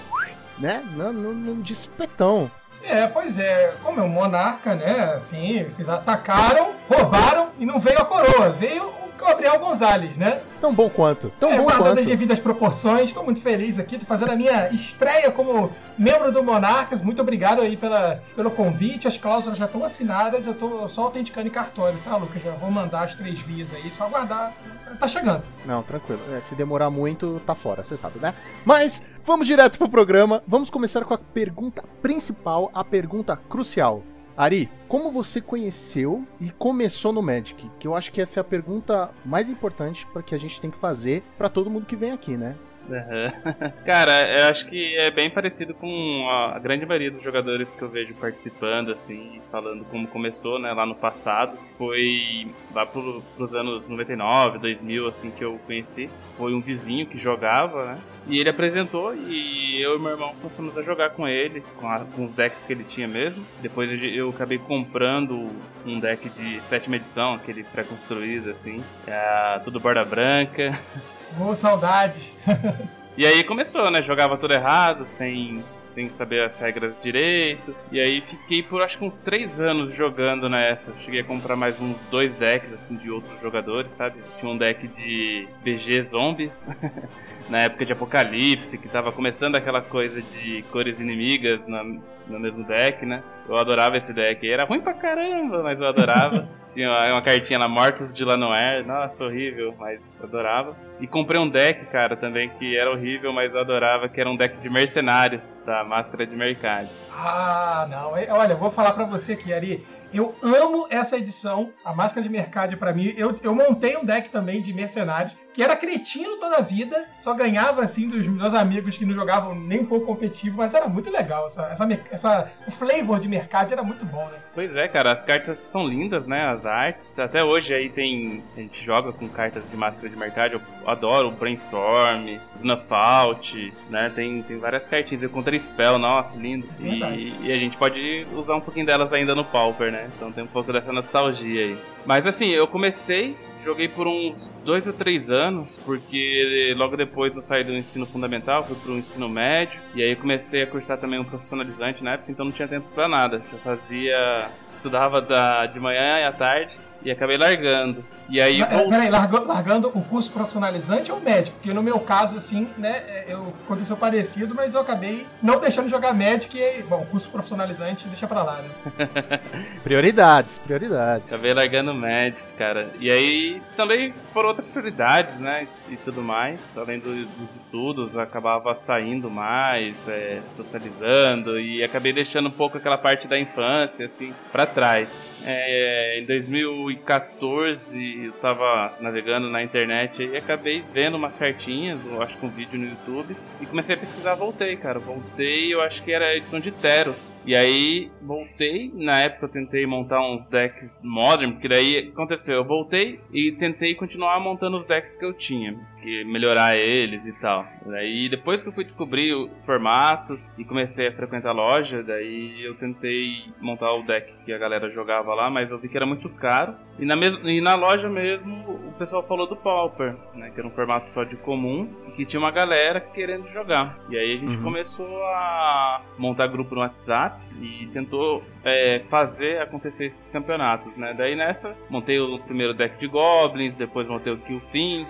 né? No, no, no de espetão. É, pois é, como é um monarca, né? Assim, vocês atacaram, roubaram e não veio a coroa, veio Gabriel Gonzalez, né? Tão bom quanto. Tão é, bom guardando quanto. as devidas proporções, estou muito feliz aqui, tô fazendo a minha estreia como membro do Monarcas. Muito obrigado aí pela, pelo convite, as cláusulas já estão assinadas, eu tô só autenticando em cartório, tá, Lucas? Já vou mandar as três vias aí, só aguardar. Tá chegando. Não, tranquilo. É, se demorar muito, tá fora, você sabe, né? Mas vamos direto pro programa. Vamos começar com a pergunta principal, a pergunta crucial. Ari, como você conheceu e começou no Magic? Que eu acho que essa é a pergunta mais importante para que a gente tem que fazer para todo mundo que vem aqui, né? Uhum. Cara, eu acho que é bem parecido com a grande maioria dos jogadores que eu vejo participando, assim, falando como começou, né, lá no passado. Foi lá pro, pros anos 99, 2000, assim, que eu conheci. Foi um vizinho que jogava, né, e ele apresentou e eu e meu irmão começamos a jogar com ele, com, a, com os decks que ele tinha mesmo. Depois eu, acabei comprando um deck de sétima edição, aquele pré-construído, assim, é, tudo borda branca. Ô, saudades. E aí começou, né? Jogava tudo errado, sem, sem saber as regras direito. E aí fiquei por acho que uns três anos jogando nessa. Cheguei a comprar mais uns dois decks assim de outros jogadores, sabe? Tinha um deck de BG Zombies. na época de Apocalipse, que tava começando aquela coisa de cores inimigas na, no mesmo deck, né? Eu adorava esse deck. Era ruim pra caramba, mas eu adorava. Tinha uma cartinha lá, Mortos de Lanoir. Nossa, horrível, mas adorava. E comprei um deck, cara, também, que era horrível, mas eu adorava, que era um deck de mercenários, da Máscara de Mercado. Ah, não. É, Olha, eu vou falar pra você aqui, Ari. Eu amo essa edição, a Máscara de Mercado pra mim. Eu, eu montei um deck também de mercenários, que era cretino toda a vida, só ganhava assim dos meus amigos que não jogavam nem um pouco competitivo, mas era muito legal. Essa, essa, essa, o flavor de mercado era muito bom, né? Pois é, cara, as cartas são lindas, né? As artes. Até hoje aí tem. A gente joga com cartas de máscara de mercado. Eu adoro o Brainstorm, Snuff Out, né? Tem, tem várias cartinhas. Eu encontrei Spell, nossa, lindo. E, e a gente pode usar um pouquinho delas ainda no Pauper, né? Então tem um pouco dessa nostalgia aí. Mas assim, eu comecei. Joguei por uns dois ou três anos, porque logo depois eu saí do ensino fundamental, fui pro ensino médio, e aí comecei a cursar também um profissionalizante na época, então não tinha tempo pra nada. Eu fazia. estudava da, de manhã e à tarde, e acabei largando. E aí Mas. Peraí, largou- largando o curso profissionalizante ou médico? Porque no meu caso, assim, né, eu, aconteceu parecido, mas eu acabei não deixando de jogar médico e, bom, curso profissionalizante deixa pra lá, né? Prioridades, prioridades. Acabei largando o Magic, cara. E aí também foram outras prioridades, né? E tudo mais. Além do- dos estudos, eu acabava saindo mais, é, socializando. E acabei deixando um pouco aquela parte da infância, assim, pra trás. É, em 2014 eu tava navegando na internet e acabei vendo umas cartinhas, eu acho que um vídeo no YouTube, e comecei a pesquisar, voltei, cara. Voltei, eu acho que era a edição de Teros. E aí voltei, na época eu tentei montar uns decks modern, porque daí aconteceu? Eu voltei e tentei continuar montando os decks que eu tinha, que melhorar eles e tal. Daí depois que eu fui descobrir os formatos e comecei a frequentar a loja, daí eu tentei montar o deck que a galera jogava lá, mas eu vi que era muito caro. E na, mes e na loja mesmo o pessoal falou do Pauper, né, que era um formato só de comum e que tinha uma galera querendo jogar. E aí a gente Uhum. começou a montar grupo no WhatsApp e tentou é, fazer acontecer esses campeonatos, né? Daí nessa, montei o primeiro deck de Goblins, depois montei o Killfind,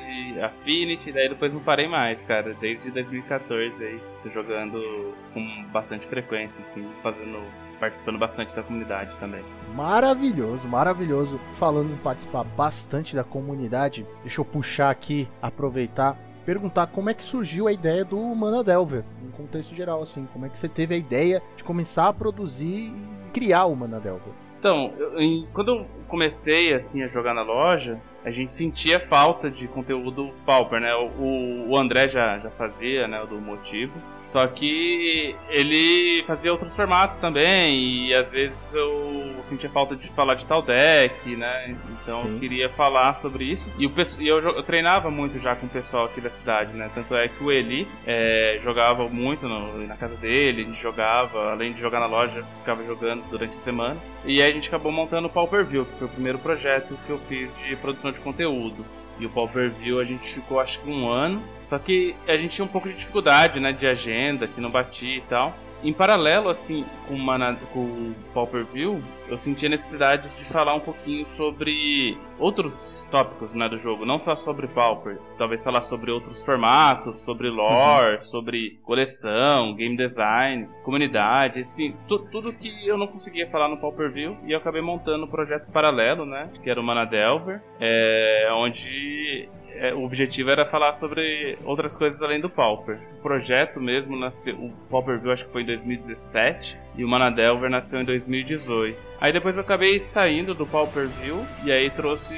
Affinity, daí depois não parei mais, cara. Desde 2014 aí, tô jogando com bastante frequência, assim, fazendo, participando bastante da comunidade também. Maravilhoso, maravilhoso. Falando em participar bastante da comunidade, deixa eu puxar aqui, aproveitar, perguntar como é que surgiu a ideia do Mana Delver, em contexto geral, assim, como é que você teve a ideia de começar a produzir e criar o Mana Delver? Então, eu- em- quando eu comecei assim a jogar na loja, a gente sentia falta de conteúdo Pauper, né? O, o André já, já fazia, né? Do Motivo. Só que ele fazia outros formatos também, e às vezes eu sentia falta de falar de tal deck, né? Então Sim. eu queria falar sobre isso. E, o, e eu, eu treinava muito já com o pessoal aqui da cidade, né? Tanto é que o Eli é, jogava muito no- na casa dele, a gente jogava, além de jogar na loja, ficava jogando durante a semana. E aí a gente acabou montando o Pauper View, que foi o primeiro projeto que eu fiz de produção de conteúdo. E o Pauper View a gente ficou acho que um ano. Só que a gente tinha um pouco de dificuldade, né, de agenda, que não batia e tal. Em paralelo, assim, com, o Mana- com o Pauper View, eu senti a necessidade de falar um pouquinho sobre outros tópicos né, do jogo, não só sobre Pauper. Talvez falar sobre outros formatos, sobre lore, sobre coleção, game design, comunidade, assim, tu- tudo que eu não conseguia falar no Pauper View. E eu acabei montando um projeto paralelo, né, que era o Mana Delver, é, onde é, o objetivo era falar sobre outras coisas além do Pauper. O projeto mesmo nasceu, o Pauper View acho que foi em 2017 e o Mana Delver nasceu em 2018. Aí depois eu acabei saindo do Pauper View e aí trouxe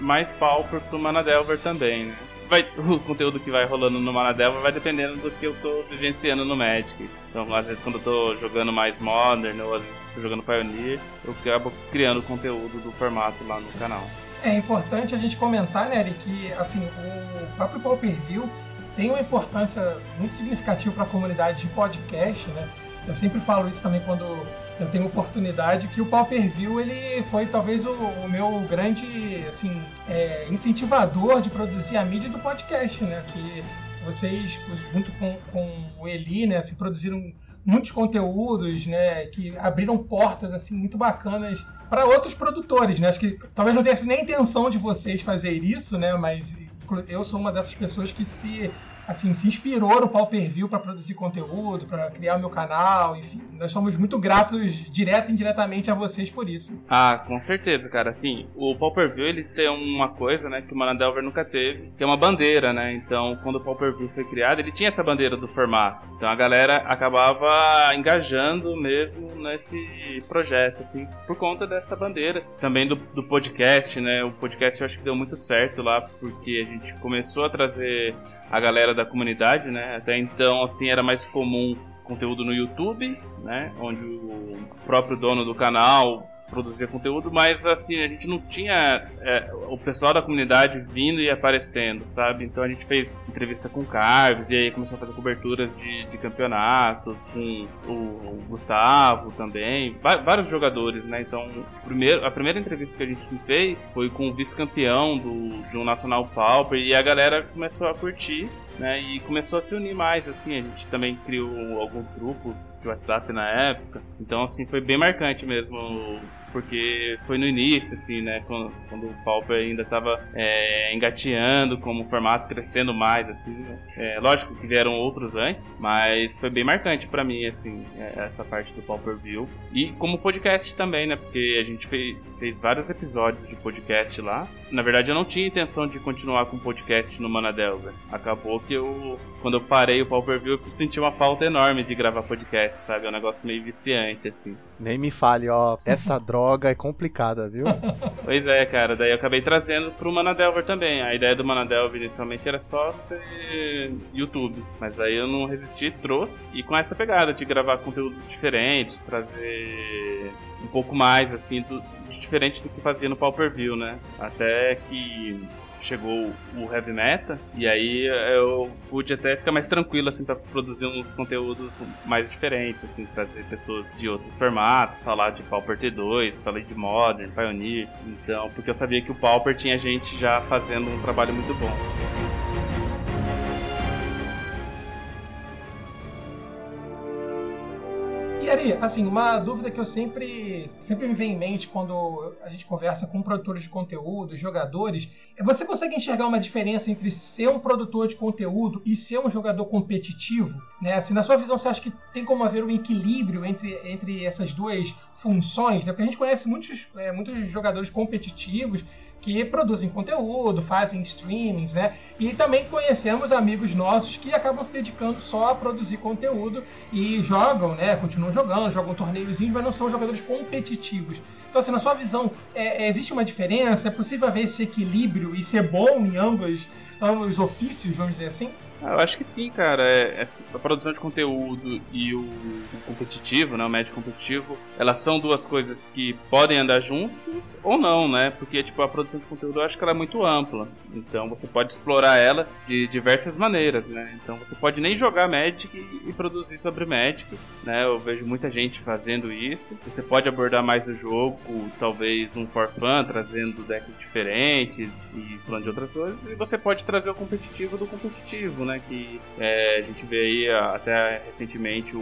mais Pauper pro Mana Delver também, né? Vai, o conteúdo que vai rolando no Mana Delver vai dependendo do que eu tô vivenciando no Magic. Então, às vezes, quando eu tô jogando mais Modern ou às vezes tô jogando Pioneer, eu acabo criando conteúdo do formato lá no canal. É importante a gente comentar, né, Eric, que assim, o próprio Pauper View tem uma importância muito significativa para a comunidade de podcast, né? Eu sempre falo isso também quando eu tenho oportunidade, que o Pauper View ele foi talvez o, o meu grande assim, é, incentivador de produzir a mídia do podcast, né? Que vocês, junto com, com o Eli, né, se produziram muitos conteúdos, né, que abriram portas assim muito bacanas para outros produtores, né? Acho que talvez não tenha sido nem intenção de vocês fazer isso, né? Mas eu sou uma dessas pessoas que se assim se inspirou no Pauper para produzir conteúdo, para criar o meu canal, enfim. Nós somos muito gratos direto e indiretamente a vocês por isso. Ah, com certeza, cara. Assim, o Pauper ele tem uma coisa, né, que o Mana Delver nunca teve, que é uma bandeira, né? Então, quando o Pauper foi criado, ele tinha essa bandeira do formato. Então a galera acabava engajando mesmo nesse projeto, assim, por conta dessa bandeira. Também do, do podcast, né? O podcast eu acho que deu muito certo lá, porque a gente começou a trazer a galera da comunidade, né? Até então, assim, era mais comum conteúdo no YouTube, né? Onde o próprio dono do canal produzia conteúdo, mas assim, a gente não tinha é, o pessoal da comunidade vindo e aparecendo, sabe? Então a gente fez entrevista com o Carves, e aí começou a fazer coberturas de, de campeonatos, com o Gustavo também, vários jogadores, né? Então, primeiro, a primeira entrevista que a gente fez foi com o vice-campeão do, de um Nacional Pauper, e a galera começou a curtir né, e começou a se unir mais, assim, a gente também criou alguns grupos de WhatsApp na época, então, assim, foi bem marcante mesmo, porque foi no início, assim, né, quando, quando o Pauper ainda estava engateando, como formato crescendo mais, assim, né. É, lógico que vieram outros antes, mas foi bem marcante pra mim, assim, é, essa parte do Pauper View, e como podcast também, né, porque a gente fez, fez vários episódios de podcast lá, na verdade eu não tinha intenção de continuar com podcast no Manadelver, acabou que eu, quando eu parei o Pauper View, eu senti uma falta enorme de gravar podcast, sabe, é um negócio meio viciante, assim. Nem me fale, ó. Essa droga é complicada, viu? Pois é, cara, daí eu acabei trazendo pro Manadelver também. A ideia do Manadelver inicialmente era só ser YouTube, mas aí eu não resisti trouxe. E com essa pegada de gravar conteúdos diferentes, trazer um pouco mais, assim, do, diferente do que fazia no Pauper View, né? Até que chegou o Heavy Meta, e aí eu pude até ficar mais tranquilo, assim, pra produzir uns conteúdos mais diferentes, assim, trazer pessoas de outros formatos, falar de Pauper T2, falei de Modern, Pioneer, então, porque eu sabia que o Pauper tinha gente já fazendo um trabalho muito bom. E Ari, assim, uma dúvida que eu sempre, sempre me vem em mente quando a gente conversa com produtores de conteúdo, jogadores, é você consegue enxergar uma diferença entre ser um produtor de conteúdo e ser um jogador competitivo? Né? Assim, na sua visão, você acha que tem como haver um equilíbrio entre, entre essas duas funções? Né? Porque a gente conhece muitos, é, muitos jogadores competitivos que produzem conteúdo, fazem streamings, né? E também conhecemos amigos nossos que acabam se dedicando só a produzir conteúdo e jogam, né? Continuam jogando, jogam torneiozinhos, mas não são jogadores competitivos. Então, assim, na sua visão, é, é, existe uma diferença? É possível haver esse equilíbrio e ser bom em ambos, ambos ofícios, vamos dizer assim? Ah, eu acho que sim, cara. É, é, a produção de conteúdo e o, o competitivo, né, o médio competitivo, elas são duas coisas que podem andar juntos ou não, né? Porque tipo a produção de conteúdo eu acho que ela é muito ampla. Então você pode explorar ela de diversas maneiras, né? Então você pode nem jogar Magic e, e produzir sobre Magic, né? Eu vejo muita gente fazendo isso. Você pode abordar mais o jogo, talvez um for fun, trazendo decks diferentes e falando de outras coisas. E você pode trazer o competitivo do competitivo, né? Que é, a gente vê aí até recentemente o,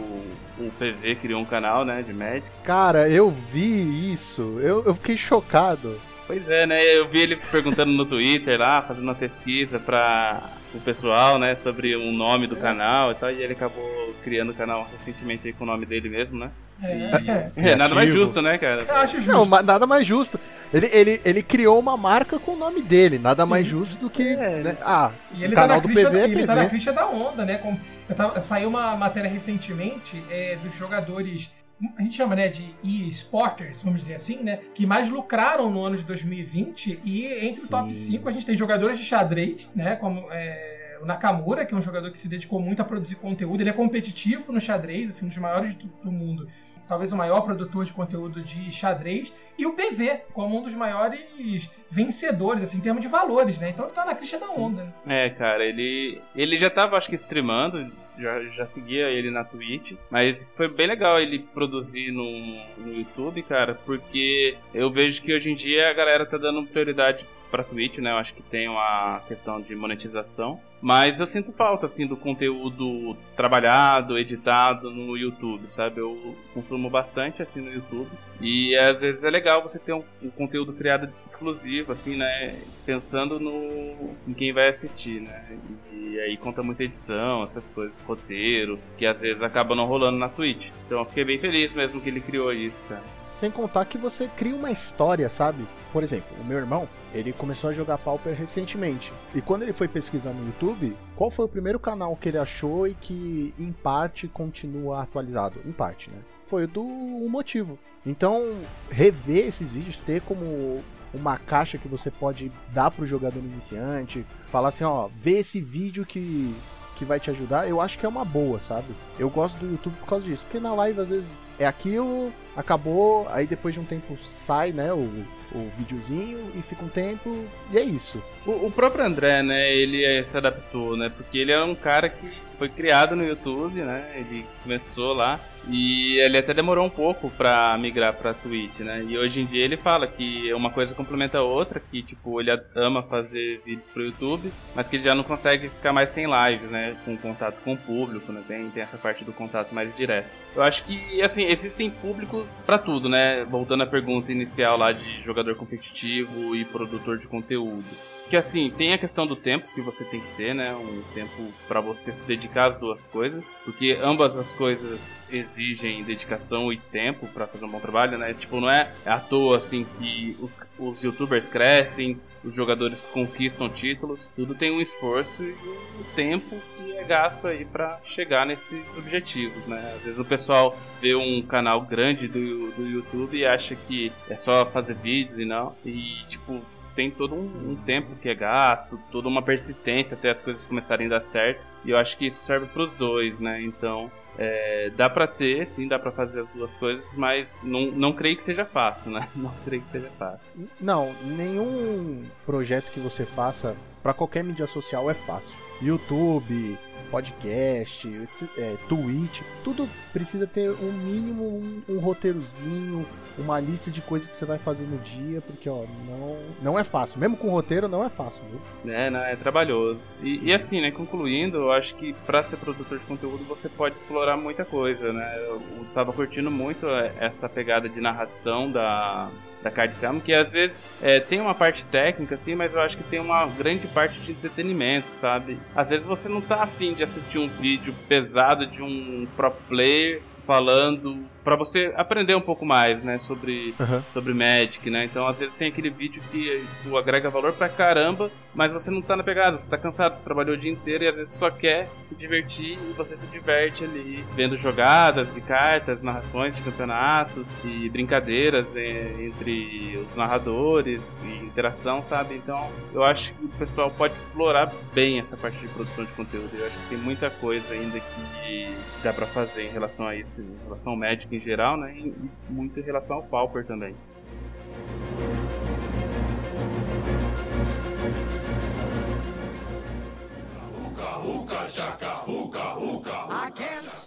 o PV criou um canal, né? De Magic. Cara, eu vi isso. Eu, eu fiquei chocado. Pois é, né? Eu vi ele perguntando no Twitter lá, fazendo uma pesquisa para o pessoal, né, sobre o nome do canal e tal, e ele acabou criando o canal recentemente aí com o nome dele mesmo, né? É. É, nada mais justo, né, cara? Eu acho justo. Não, nada mais justo. Ele, ele, ele criou uma marca com o nome dele. Nada mais justo do que. É. né? Ah, E ele o tá canal na do crista, PV é ele tá na PV. crista da onda, né? Como, eu tava- saiu uma matéria recentemente é, dos jogadores, a gente chama né, de e-sporters, vamos dizer assim, né? Que mais lucraram no ano de 2020. E entre o top Sim. 5 a gente tem jogadores de xadrez, né? Como é, o Nakamura, que é um jogador que se dedicou muito a produzir conteúdo. Ele é competitivo no xadrez, assim, um dos maiores do, do mundo. Talvez o maior produtor de conteúdo de xadrez. E o PV, como um dos maiores vencedores, assim, em termos de valores, né? Então ele tá na crista da onda. né? É, cara, ele ele já tava, acho que, streamando, já, já seguia ele na Twitch, mas foi bem legal ele produzir no, no YouTube, cara, porque eu vejo que hoje em dia a galera tá dando prioridade pra Twitch, né? Eu acho que tem uma questão de monetização. Mas eu sinto falta, assim, do conteúdo trabalhado, editado no YouTube, sabe? Eu consumo bastante, assim, no YouTube. E às vezes é legal você ter um, um conteúdo criado exclusivo, assim, né? Pensando no em quem vai assistir, né? E, aí conta muita edição, essas coisas, roteiro, que às vezes acaba não rolando na Twitch. Então eu fiquei bem feliz mesmo que ele criou isso, cara. Sem contar que você cria uma história, sabe? Por exemplo, o meu irmão, ele começou a jogar Pauper recentemente. E quando ele foi pesquisar no YouTube, qual foi o primeiro canal que ele achou e que, em parte, continua atualizado? Em parte, né? Foi do Motivo. Então, rever esses vídeos, ter como uma caixa que você pode dar pro jogador iniciante, falar assim, ó, vê esse vídeo que que vai te ajudar, eu acho que é uma boa, sabe? Eu gosto do YouTube por causa disso, porque na live às vezes é aquilo, acabou, aí depois de um tempo sai, né, o, o videozinho e fica um tempo e é isso. O, o próprio André, né, ele eh, se adaptou, né? Porque ele é um cara que foi criado no YouTube, né? Ele começou lá e ele até demorou um pouco pra migrar pra Twitch, né? E hoje em dia ele fala que uma coisa complementa a outra, que tipo, ele ama fazer vídeos pro YouTube, mas que ele já não consegue ficar mais sem lives, né? Com contato com o público, né? Tem, tem essa parte do contato mais direto. Eu acho que, assim, existem públicos pra tudo, né? Voltando à pergunta inicial lá de jogador competitivo e produtor de conteúdo que assim, tem a questão do tempo que você tem que ter, né? Um tempo pra você se dedicar às duas coisas, porque ambas as coisas exigem dedicação e tempo pra fazer um bom trabalho, né? Tipo, não é à toa assim que os, os youtubers crescem, os jogadores conquistam títulos, tudo tem um esforço e um tempo que é gasto aí pra chegar nesses objetivos, né? Às vezes o pessoal vê um canal grande do, do YouTube e acha que é só fazer vídeos e não, e tipo, tem todo um, um tempo que é gasto, toda uma persistência até as coisas começarem a dar certo. E eu acho que isso serve pros dois, né? Então, é, dá pra ter, sim, dá pra fazer as duas coisas, mas não, não creio que seja fácil, né? Não creio que seja fácil. Não, nenhum projeto que você faça pra qualquer mídia social é fácil. YouTube, podcast, esse- é, Twitch, tudo precisa ter um mínimo, um, um roteirozinho, uma lista de coisas que você vai fazer no dia, porque ó, não, não é fácil. Mesmo com roteiro, não é fácil, viu? né, né, é trabalhoso. E, e assim, né, concluindo, eu acho que pra ser produtor de conteúdo você pode explorar muita coisa, né? Eu, eu tava curtindo muito é, essa pegada de narração da da Card Film, que às vezes é, tem uma parte técnica, assim, mas eu acho que tem uma grande parte de entretenimento, sabe? Às vezes você não tá afim de assistir um vídeo pesado de um pro player falando pra você aprender um pouco mais, né, sobre, Aham. sobre Magic, né? Então, às vezes tem aquele vídeo que tu agrega valor pra caramba, mas você não tá na pegada, você tá cansado, você trabalhou o dia inteiro e às vezes só quer se divertir e você se diverte ali, vendo jogadas de cartas, narrações de campeonatos e brincadeiras eh, entre os narradores e interação, sabe? Então, eu acho que o pessoal pode explorar bem essa parte de produção de conteúdo. Eu acho que tem muita coisa ainda que dá pra fazer em relação a isso, em relação ao Magic em geral, né? E muito em relação ao Pauper também.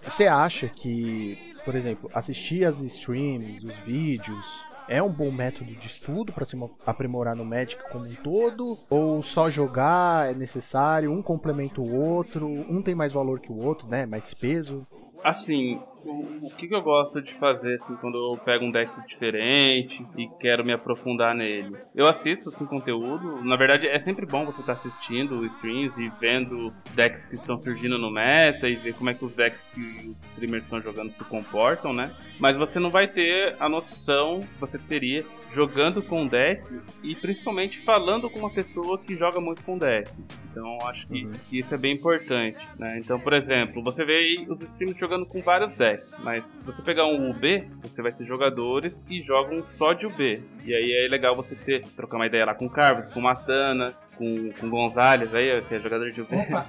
Você acha que, por exemplo, assistir as streams, os vídeos, é um bom método de estudo para se mo- aprimorar no Magic como um todo? Ou só jogar é necessário, um complementa o outro, um tem mais valor que o outro, né? Mais peso? Assim, o, o que, que eu gosto de fazer assim, quando eu pego um deck diferente e quero me aprofundar nele? Eu assisto assim, conteúdo. Na verdade, é sempre bom você estar assistindo streams e vendo decks que estão surgindo no meta e ver como é que os decks que os streamers estão jogando se comportam, né? Mas você não vai ter a noção que você teria jogando com deck e principalmente falando com uma pessoa que joga muito com deck. Então acho que Uhum. isso é bem importante, né? Então, por exemplo, você vê os streamers jogando com vários decks, mas se você pegar um UB, você vai ter jogadores que jogam só de UB. E aí é legal você ter trocar uma ideia lá com o Carlos, com o Matana, com, com Gonzalez aí, que é jogador de. Opa!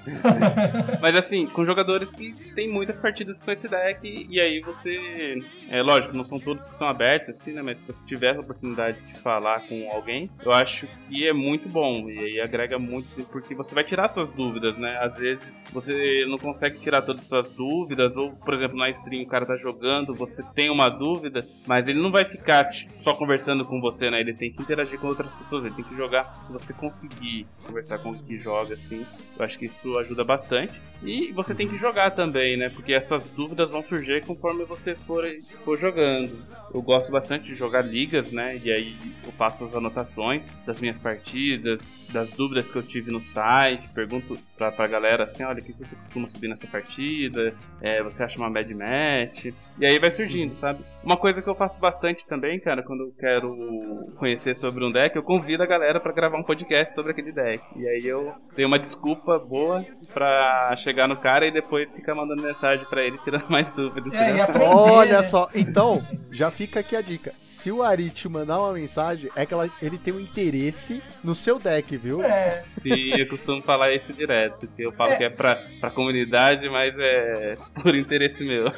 Mas assim, com jogadores que tem muitas partidas com esse deck, e aí você. É lógico, não são todos que são abertos, assim, né? Mas se você tiver a oportunidade de falar com alguém, eu acho que é muito bom. E aí agrega muito, assim, porque você vai tirar suas dúvidas, né? Às vezes você não consegue tirar todas as suas dúvidas, ou, por exemplo, na stream o cara tá jogando, você tem uma dúvida, mas ele não vai ficar só conversando com você, né? Ele tem que interagir com outras pessoas, ele tem que jogar. Se você conseguir conversar com o que joga, assim, eu acho que isso ajuda bastante. E você tem que jogar também, né? Porque essas dúvidas vão surgir conforme você for, for jogando. Eu gosto bastante de jogar ligas, né? E aí eu faço as anotações das minhas partidas, das dúvidas que eu tive no site, pergunto pra, pra galera assim, olha, o que você costuma subir nessa partida? É, você acha uma bad match? E aí vai surgindo, sabe? Uma coisa que eu faço bastante também, cara, quando eu quero conhecer sobre um deck, eu convido a galera pra gravar um podcast sobre aquele deck. E aí eu tenho uma desculpa boa pra chegar no cara e depois ficar mandando mensagem pra ele tirando mais dúvidas. É, aprender, Olha né? só, então, já fica aqui a dica. Se o Ari te mandar uma mensagem, é que ela- ele tem um interesse no seu deck, viu? É, E eu costumo falar isso direto, que eu falo que é pra, pra comunidade, mas é por interesse meu.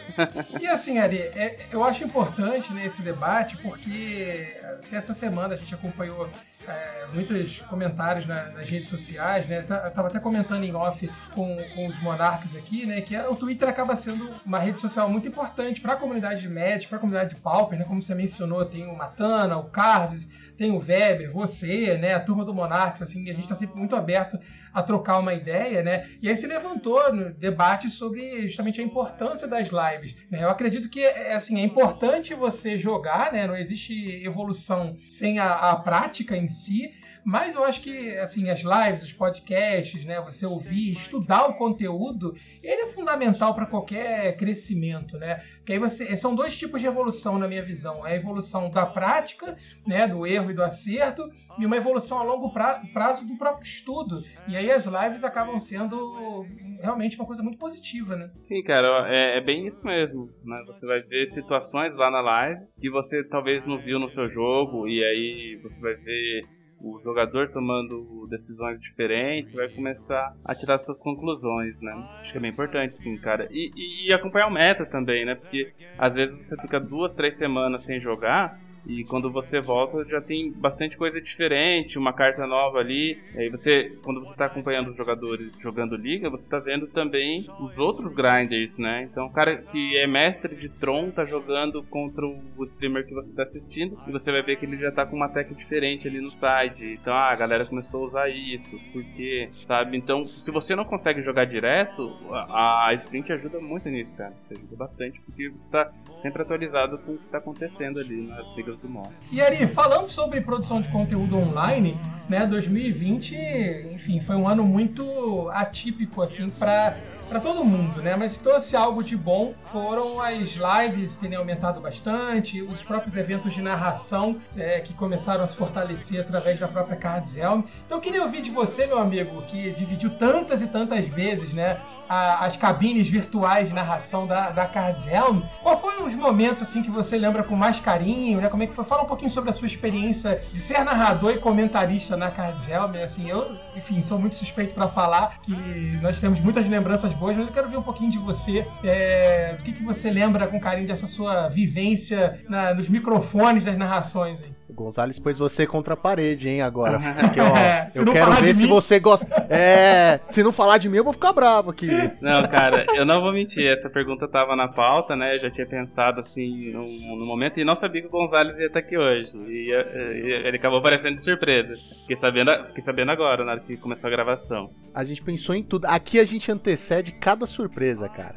E assim, Ari, é- eu acho importante né, esse debate porque até essa semana a gente acompanhou é, muitos comentários na- nas redes sociais, né? Tá- Eu tava até comentando em off com, com os monarcas aqui, né? Que o Twitter acaba sendo uma rede social muito importante para a comunidade de Magic, para a comunidade de Pauper, né? Como você mencionou, tem o Matana, o Carlos, tem o Weber, você, né? A turma do Monarchs, assim, a gente tá sempre muito aberto a trocar uma ideia, né? E aí se levantou no debate sobre justamente a importância das lives. né? Eu acredito que é assim, é importante você jogar, né? Não existe evolução sem a, a prática em si. Mas eu acho que assim as lives, os podcasts, né, você ouvir, estudar o conteúdo, ele é fundamental para qualquer crescimento, né? Porque aí você são dois tipos de evolução na minha visão, é a evolução da prática, né, do erro e do acerto, e uma evolução a longo pra- prazo do próprio estudo. E aí as lives acabam sendo realmente uma coisa muito positiva, né? Sim, cara, é, é bem isso mesmo. Né? Você vai ver situações lá na live que você talvez não viu no seu jogo, e aí você vai ver o jogador tomando decisões diferentes, vai começar a tirar suas conclusões, né? Acho que é bem importante, sim, cara. E, e- e acompanhar o meta também, né? Porque às vezes você fica duas, três semanas sem jogar. E quando você volta já tem bastante coisa diferente, uma carta nova ali. E aí você, quando você tá acompanhando os jogadores jogando liga, você tá vendo também os outros grinders, né? Então o cara que é mestre de Tron tá jogando contra o streamer que você tá assistindo e você vai ver que ele já tá com uma tech diferente ali no side. Então ah, a galera começou a usar isso, porque, sabe? Então se você não consegue jogar direto, a, te ajuda muito nisso, cara. Te ajuda bastante, porque você tá sempre atualizado com o que tá acontecendo ali nas ligas E Ari, falando sobre produção de conteúdo online, né, 2020, enfim, foi um ano muito atípico assim para para todo mundo, né? Mas se trouxe algo de bom foram as lives terem aumentado bastante, os próprios eventos de narração é, que começaram a se fortalecer através da própria Cards Helm. Então eu queria ouvir de você, meu amigo, que dividiu tantas e tantas vezes, né? a- as cabines virtuais de narração da, da Cards Helm. Qual foram os momentos assim que você lembra com mais carinho, né? Como é que foi? Fala um pouquinho sobre a sua experiência de ser narrador e comentarista na Cards Helm. Assim, eu, enfim, sou muito suspeito pra falar que nós temos muitas lembranças boas, mas eu quero ver um pouquinho de você. É, do que, que você lembra com carinho dessa sua vivência na- nos microfones das narrações aí? O Gonzalez pôs você contra a parede, hein, agora. Porque, ó, Se eu quero ver se mim- você gosta. É, se não falar de mim, eu vou ficar bravo aqui. Não, cara, eu não vou mentir. Essa pergunta tava na pauta, né? Eu já tinha pensado assim no, no momento e não sabia que o Gonzalez ia estar aqui hoje. E, e ele acabou aparecendo de surpresa. Fiquei sabendo, fiquei sabendo agora, na hora que começou a gravação. A gente pensou em tudo. Aqui a gente antecede cada surpresa, cara.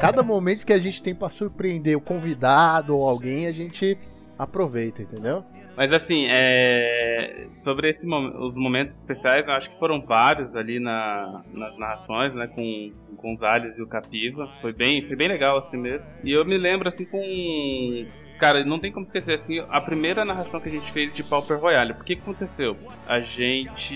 Cada momento que a gente tem pra surpreender o convidado ou alguém, a gente aproveita, entendeu? Mas assim, é, sobre esse os momentos especiais, eu acho que foram vários ali na, nas narrações, né, com, com o Gonzalez e o Capiva. Foi bem, foi bem legal assim mesmo. E eu me lembro assim com Cara, não tem como esquecer assim, a primeira narração que a gente fez de Pauper Royale. Por que que aconteceu? A gente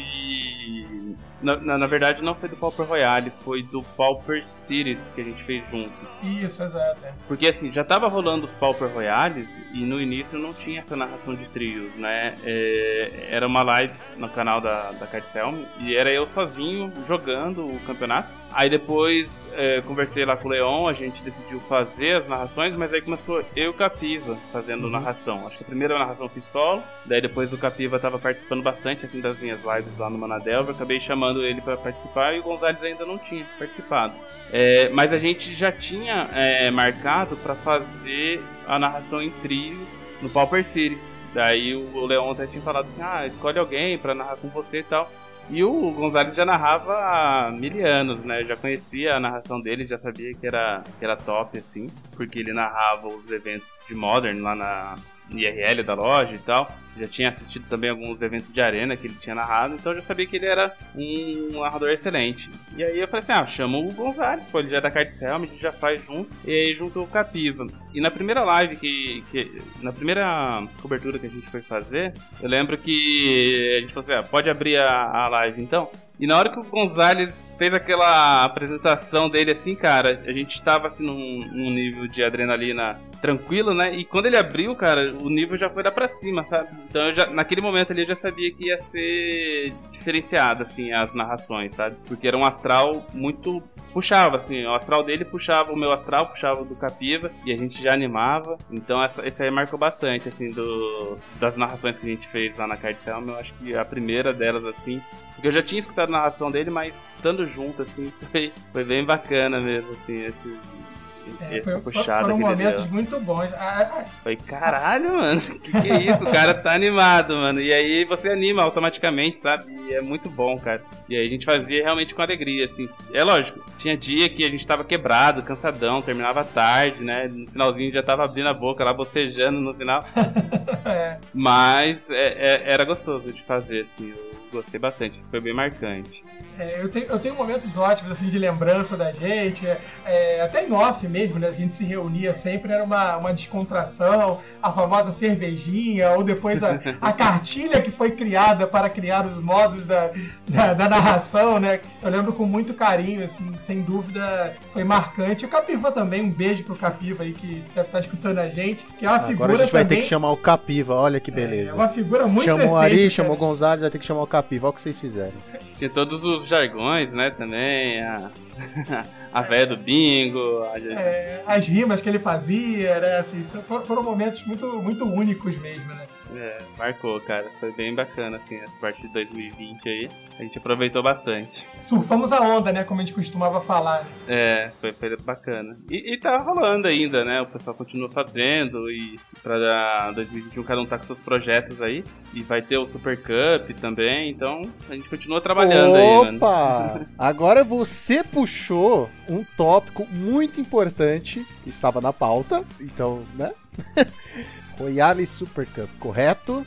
na, na, na verdade não foi do Pauper Royale, foi do Pauper Series que a gente fez junto. Isso, exato. é. Porque assim, já tava rolando os Pauper Royales e no início não tinha essa narração de trios, né? É, era uma live no canal da, da Cartelm e era eu sozinho jogando o campeonato. Aí depois é, conversei lá com o Leon, a gente decidiu fazer as narrações, mas aí começou eu e o Capiva fazendo narração. Acho que a primeira narração eu fiz solo, daí depois o Capiva tava participando bastante assim das minhas lives lá no Manadelva, acabei chamando ele para participar e o Gonzalez ainda não tinha participado. É, mas a gente já tinha é, marcado para fazer a narração em trios no Pauper Series. Daí o Leon até tinha falado assim: ah, escolhe alguém para narrar com você e tal. E o Gonzalez já narrava há mil anos, né? Eu já conhecia a narração dele, já sabia que era, que era top, assim, porque ele narrava os eventos de Modern lá na IRL da loja e tal. Já tinha assistido também alguns eventos de arena que ele tinha narrado, então eu já sabia que ele era um narrador excelente. E aí eu falei assim: ah, chama o Gonzalez, pô, ele já é da Cartel, a gente já faz junto. E aí juntou o Capiva. E na primeira live que, que. Na primeira cobertura que a gente foi fazer, eu lembro que a gente falou assim: ah, pode abrir a, a live então? E na hora que o Gonzalez fez aquela apresentação dele assim, cara, a gente tava assim num, num, nível de adrenalina tranquilo, né? E quando ele abriu, cara, o nível já foi lá pra cima, sabe? Então já, naquele momento ali eu já sabia que ia ser diferenciado, assim, as narrações, sabe? Porque era um astral muito. puxava, assim, o astral dele puxava o meu astral, puxava o do Capiva, e a gente já animava. Então essa, esse aí marcou bastante, assim, do, das narrações que a gente fez lá na Cartel. Eu acho que a primeira delas, assim, porque eu já tinha escutado a narração dele, mas estando junto, assim, foi, foi bem bacana mesmo, assim, esse, É, foi- puxada foram momentos muito bons. Ah, ah, Foi, caralho, mano, que que é isso? O cara tá animado, mano. E aí você anima automaticamente, sabe? E é muito bom, cara. E aí a gente fazia realmente com alegria, assim. É lógico, tinha dia que a gente tava quebrado, cansadão, terminava tarde, né? No finalzinho já tava abrindo a boca lá, bocejando no final. é. Mas é- é- era gostoso de fazer, assim. Gostei bastante, foi bem marcante. É, eu, tenho, eu tenho momentos ótimos assim de lembrança da gente, é, é, até em off mesmo, né? A gente se reunia sempre, era uma, uma descontração, a famosa cervejinha, ou depois a, a cartilha que foi criada para criar os modos da, da, da narração, né? Eu lembro com muito carinho, assim, sem dúvida foi marcante. O Capiva também, um beijo pro Capiva aí que deve estar escutando a gente, que é uma Agora figura a gente vai ter também. que chamar o Capiva, olha que É beleza. uma figura muito chamou o Ari, chamou o Gonzalez, vai ter que chamar o Capiva, o que vocês fizeram. Tinha todos os jargões, né, também. A, a véia do bingo. A, É, as rimas que ele fazia, né? Assim, foram momentos muito, muito únicos mesmo, né? É, marcou, cara. Foi bem bacana, assim, essa parte de 2020 aí. A gente aproveitou bastante. Surfamos a onda, né? Como a gente costumava falar. né? É, foi, foi bacana. E, e tá rolando ainda, né? O pessoal continua fazendo e pra 2021 cada um tá com seus projetos aí. E vai ter o Super Cup também, então a gente continua trabalhando aí, mano. Opa! Agora você puxou um tópico muito importante que estava na pauta, então, né? Royale Super Cup, correto?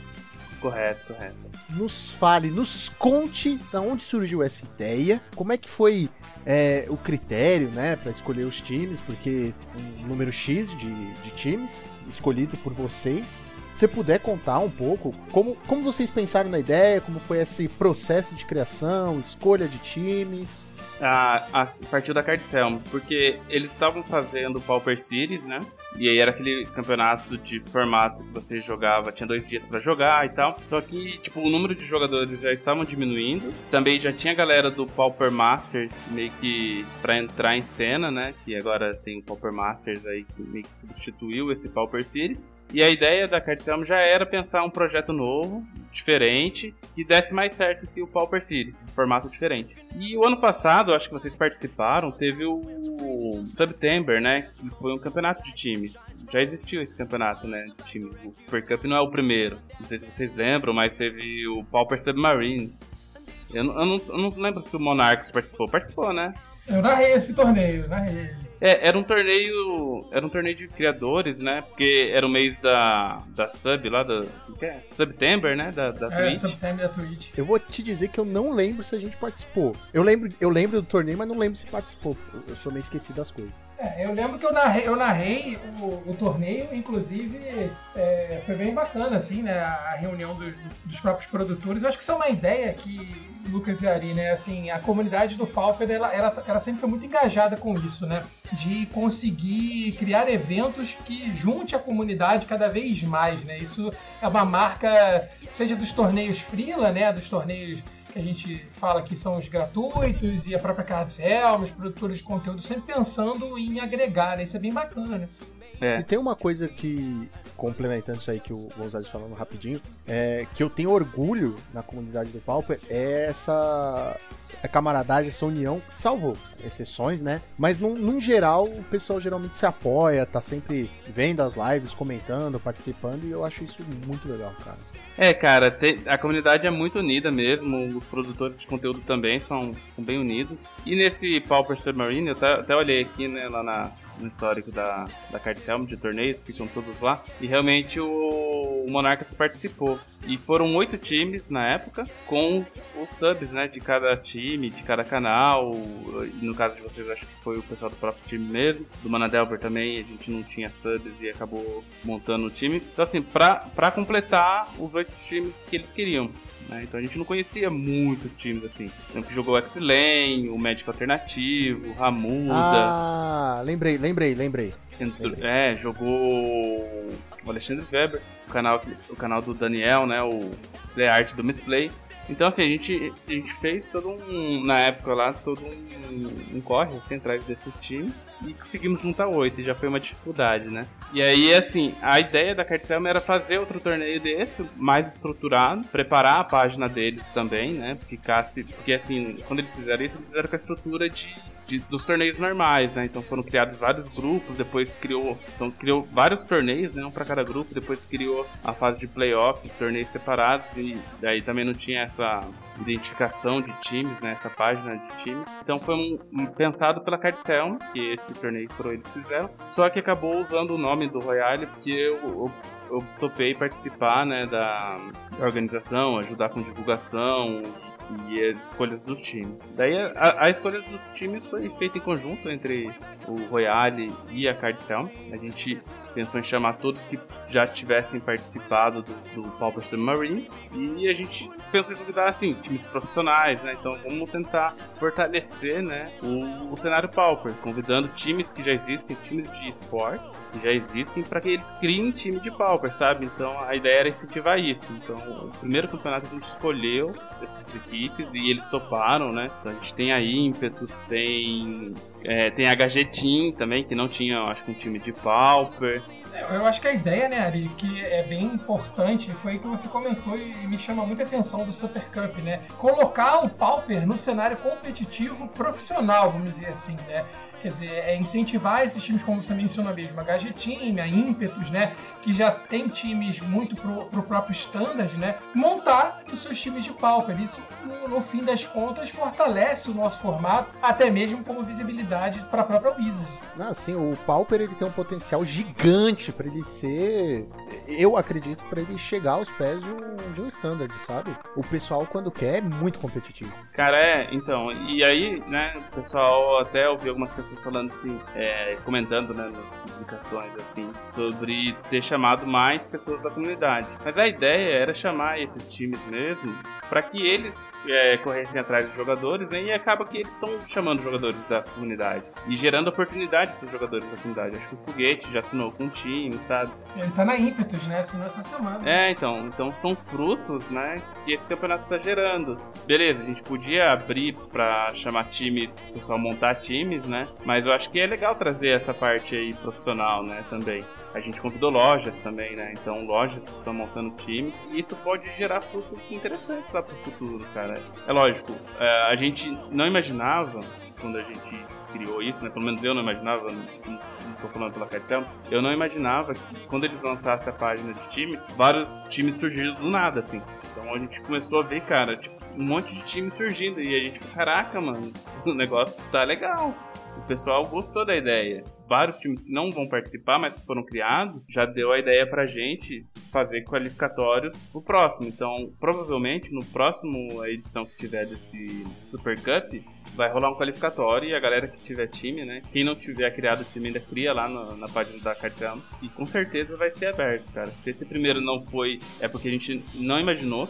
Correto, correto. Nos fale, nos conte da onde surgiu essa ideia, como é que foi é, o critério, né, para escolher os times, porque um número X de, de times escolhido por vocês. Se você puder contar um pouco como, como vocês pensaram na ideia, como foi esse processo de criação, escolha de times. A, a partir da Cardcel, porque eles estavam fazendo o Pauper Series, né? E aí era aquele campeonato de formato que você jogava, tinha dois dias pra jogar e tal. Só que, tipo, o número de jogadores já estavam diminuindo. Também já tinha galera do Pauper Masters meio que pra entrar em cena, né? Que agora tem o Pauper Masters aí que meio que substituiu esse Pauper Series. E a ideia da Cardselm já era pensar um projeto novo, diferente, que desse mais certo que o Pauper Series, um formato diferente. E o ano passado, acho que vocês participaram, teve o September, né? Que foi um campeonato de times. Já existiu esse campeonato, né? De times. O Super Cup não é o primeiro. Não sei se vocês lembram, mas teve o Pauper Submarine. Eu, eu não, eu não lembro se o Monarchs participou. Participou, né? Eu narrei esse torneio, narrei. É, era um torneio. Era um torneio de criadores, né? Porque era o mês da. da sub lá, da. o que é? September, né? Da, da É, Twitch. Subtime da Twitch. Eu vou te dizer que eu não lembro se a gente participou. Eu lembro, eu lembro do torneio, mas não lembro se participou. Eu, eu sou meio esquecido das coisas. É, eu lembro que eu narrei, eu narrei o, o torneio, inclusive é, foi bem bacana, assim, né? A reunião dos, dos próprios produtores. Eu acho que isso é uma ideia que, Lucas e Ari, né? Assim, a comunidade do Pauper, ela, ela, ela sempre foi muito engajada com isso, né? De conseguir criar eventos que junte a comunidade cada vez mais, né? Isso é uma marca, seja dos torneios Freela, né? Dos torneios que a gente fala que são os gratuitos e a própria Cardcel, os produtores de conteúdo sempre pensando em agregar, né? Isso é bem bacana, né? É. Se tem uma coisa que, complementando isso aí que o Gonzalez falando rapidinho, é que eu tenho orgulho na comunidade do Pauper é essa a camaradagem, essa união, salvo exceções, né? Mas num, num geral, o pessoal geralmente se apoia, tá sempre vendo as lives, comentando, participando, e eu acho isso muito legal, cara. É, cara, te- a comunidade é muito unida mesmo, os produtores de conteúdo também são, são bem unidos. E nesse Pauper Submarine, eu até, até olhei aqui, né, lá na, no histórico da, da Cardcel, de torneios, ficam todos lá. E realmente o, o Monarcas participou. E foram oito times na época, com os subs, né, de cada time, de cada canal. No caso de vocês, acho que foi o pessoal do próprio time mesmo. Do Manadelver também, a gente não tinha subs e acabou montando o time. Então, assim, pra, pra completar os oito times que eles queriam. Né? Então a gente não conhecia muitos times assim. Então que jogou o X-Lane, o Médico Alternativo, o Ramuda. Ah, lembrei, lembrei, lembrei. É, jogou o Alexandre Weber, o canal, o canal do Daniel, né? O The Art do Misplay. Então assim, a gente, a gente fez todo um. Na época lá, todo um, um corre assim, atrás desses times. E conseguimos juntar oito, e já foi uma dificuldade, né? E aí, assim, a ideia da Cardcel era fazer outro torneio desse, mais estruturado, preparar a página deles também, né? Ficasse. Porque assim, quando eles fizeram isso, eles fizeram com a estrutura de de- dos torneios normais, né? Então foram criados vários grupos, depois criou, então criou vários torneios, né? Um para cada grupo, depois criou a fase de playoff, torneios separados e daí também não tinha essa identificação de times, né? Essa página de times. Então foi um, um- pensado pela Cardcel, que esse torneio foram eles fizeram, só que acabou usando o nome do Royale porque eu, eu eu topei participar né, da organização, ajudar com divulgação e as escolhas do time. Daí a, a escolha dos times foi feita em conjunto entre o Royale e a Cardcel. A gente pensou em chamar todos que já tivessem participado do, do Pauper Submarine e a gente pensou em convidar assim times profissionais, né? Então vamos tentar fortalecer, né, o, o cenário Pauper, convidando times que já existem, times de esportes já existem para que eles criem time de Pauper, sabe? Então a ideia era incentivar isso. Então o primeiro campeonato a gente escolheu essas equipes e eles toparam, né? Então a gente tem a Ímpetus, tem é, tem a Team também, que não tinha, acho que um time de Pauper. Eu acho que a ideia, né, Ari, que é bem importante, foi que você comentou e me chama muita atenção do Super Cup, né? Colocar o Pauper no cenário competitivo profissional, vamos dizer assim, né? Quer dizer, é incentivar esses times, como você mencionou mesmo, a Team, a Ímpetus, né? Que já tem times muito pro, pro próprio standard, né? Montar os seus times de Pauper. Isso, no, no fim das contas, fortalece o nosso formato, até mesmo como visibilidade para a própria Wizard. Não, assim, o Pauper ele tem um potencial gigante pra ele ser. Eu acredito pra ele chegar aos pés de um, de um standard, sabe? O pessoal, quando quer, é muito competitivo. Cara, é, então, e aí, né, o pessoal até ouvi algumas pessoas falando assim, é, comentando, né, nas publicações, assim, sobre ter chamado mais pessoas da comunidade. Mas a ideia era chamar esses times mesmo para que eles é, corressem atrás dos jogadores, né? E acaba que eles estão chamando jogadores da comunidade e gerando oportunidades para os jogadores da comunidade. Acho que o Foguete já assinou com um time, sabe? Ele tá na ímpetus, né? Assinou essa semana. É, então, então são frutos, né, que esse campeonato está gerando. Beleza, a gente podia abrir para chamar times, o pessoal montar times, né? Mas eu acho que é legal trazer essa parte aí profissional, né, também. A gente convidou lojas também, né? Então lojas estão montando time e isso pode gerar frutos interessantes lá pro futuro, cara. É lógico, é, a gente não imaginava quando a gente criou isso, né? Pelo menos eu não imaginava, não, tô falando pela cartão, eu não imaginava que quando eles lançassem a página de time, vários times surgiram do nada, assim. Então a gente começou a ver, cara, tipo, um monte de time surgindo e a gente, caraca, mano, o negócio tá legal. O pessoal gostou da ideia. Vários times que não vão participar, mas que foram criados, já deu a ideia pra gente fazer qualificatórios pro próximo. Então, provavelmente, no próximo edição que tiver desse Super Cup, vai rolar um qualificatório e a galera que tiver time, né? Quem não tiver criado time ainda cria lá no- na página da Cartão. E com certeza vai ser aberto, cara. Se esse primeiro não foi, é porque a gente não imaginou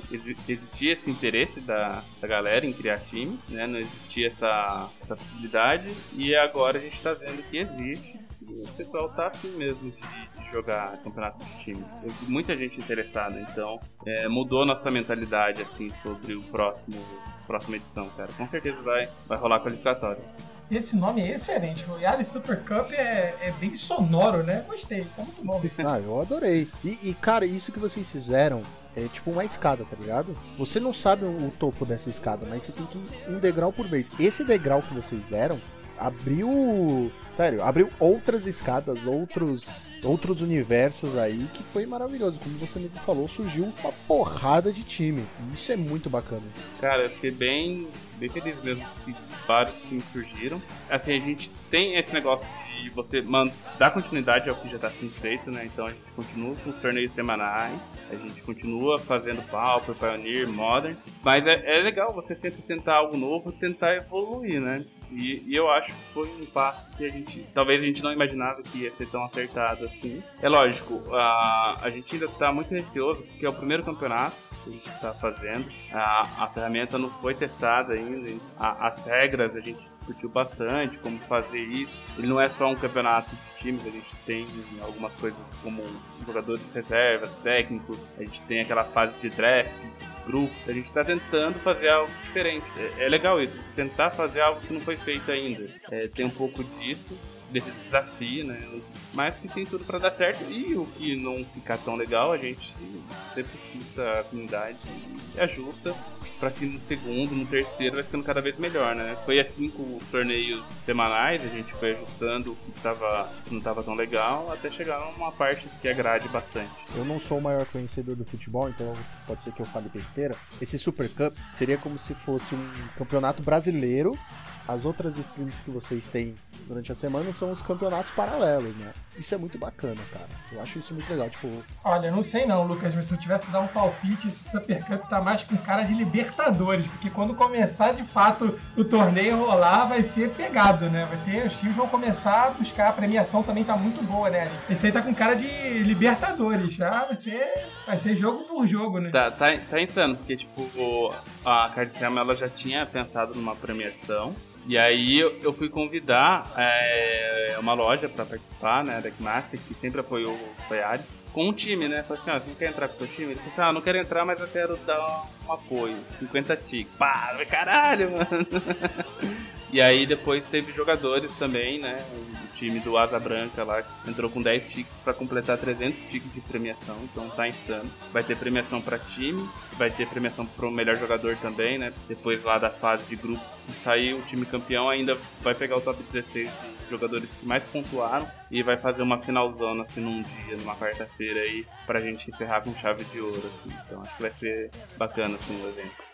existia esse interesse da, da galera em criar time, né? Não existia essa, essa possibilidade. E agora a gente tá vendo que existe. E o pessoal tá afim mesmo de, de jogar campeonato de time. Eu muita gente interessada, então é, mudou nossa mentalidade assim sobre o próximo próxima edição, cara. Com certeza vai, vai rolar qualificatório. Esse nome é excelente. O Yali Super Cup é, é bem sonoro, né? Gostei, tá muito bom. Ah, eu adorei. E, e, cara, isso que vocês fizeram é tipo uma escada, tá ligado? Você não sabe o topo dessa escada, mas você tem que ir um degrau por vez. Esse degrau que vocês deram abriu. Sério, abriu outras escadas, outros. Outros universos aí que foi maravilhoso. Como você mesmo falou, surgiu uma porrada de time. E isso é muito bacana. Cara, eu fiquei bem, bem feliz mesmo que vários times surgiram. Assim, a gente tem esse negócio de você dar continuidade ao que já está sendo feito, né? Então a gente continua com os torneios semanais, a gente continua fazendo Pauper, Pioneer, Modern, mas é, é legal você sempre tentar algo novo, tentar evoluir, né? E, e eu acho que foi um passo que a gente, talvez a gente não imaginava que ia ser tão acertado assim. É lógico, a, a gente ainda está muito receoso, porque é o primeiro campeonato que a gente está fazendo. A, a ferramenta não foi testada ainda. A- as regras a gente discutiu bastante, como fazer isso. Ele não é só um campeonato de times, a gente tem algumas coisas como jogadores de reservas, técnicos, a gente tem aquela fase de draft, grupo. A gente está tentando fazer algo diferente. É, é legal isso, tentar fazer algo que não foi feito ainda. É, tem um pouco disso desse desafio, né? Mas que tem tudo pra dar certo. E o que não ficar tão legal, a gente sempre escuta a comunidade e ajusta pra que no segundo, no terceiro vai ficando cada vez melhor, né? Foi assim com os torneios semanais, a gente foi ajustando o que, tava, que não tava tão legal, até chegar numa parte que agrade bastante. Eu não sou o maior conhecedor do futebol, então pode ser que eu fale besteira. Esse Super Cup seria como se fosse um campeonato brasileiro. As outras streams que vocês têm durante a semana são os campeonatos paralelos, né? Isso é muito bacana, cara. Eu acho isso muito legal. Tipo, Olha, não sei não, Lucas, mas se eu tivesse dar um palpite, esse Super Cup tá mais com cara de Libertadores, porque quando começar de fato o torneio rolar, vai ser pegado, né? Vai ter, os times vão começar a buscar, a premiação também tá muito boa, né? Esse aí tá com cara de Libertadores, já vai ser, vai ser jogo por jogo, né? Tá, tá, tá insano, porque tipo, o- a Cardiciama ela já tinha pensado numa premiação. E aí eu, fui convidar é, uma loja pra participar, né, da Master, que sempre apoiou o Fayari, com um time, né? Falei assim, ó, você não quer entrar com o seu time? Ele falou assim, ah, não quero entrar, mas eu quero dar um apoio. 50 ticks. Pá, caralho, mano. E aí depois teve jogadores também, né? O time do Asa Branca lá entrou com 10 tickets para completar 300 tickets de premiação, então tá insano. Vai ter premiação para time, vai ter premiação pro melhor jogador também, né? Depois lá da fase de grupo, sair o time campeão ainda vai pegar o top 16 de jogadores que mais pontuaram e vai fazer uma finalzona assim num dia, numa quarta-feira aí, pra gente encerrar com chave de ouro, assim. Então acho que vai ser bacana assim o evento.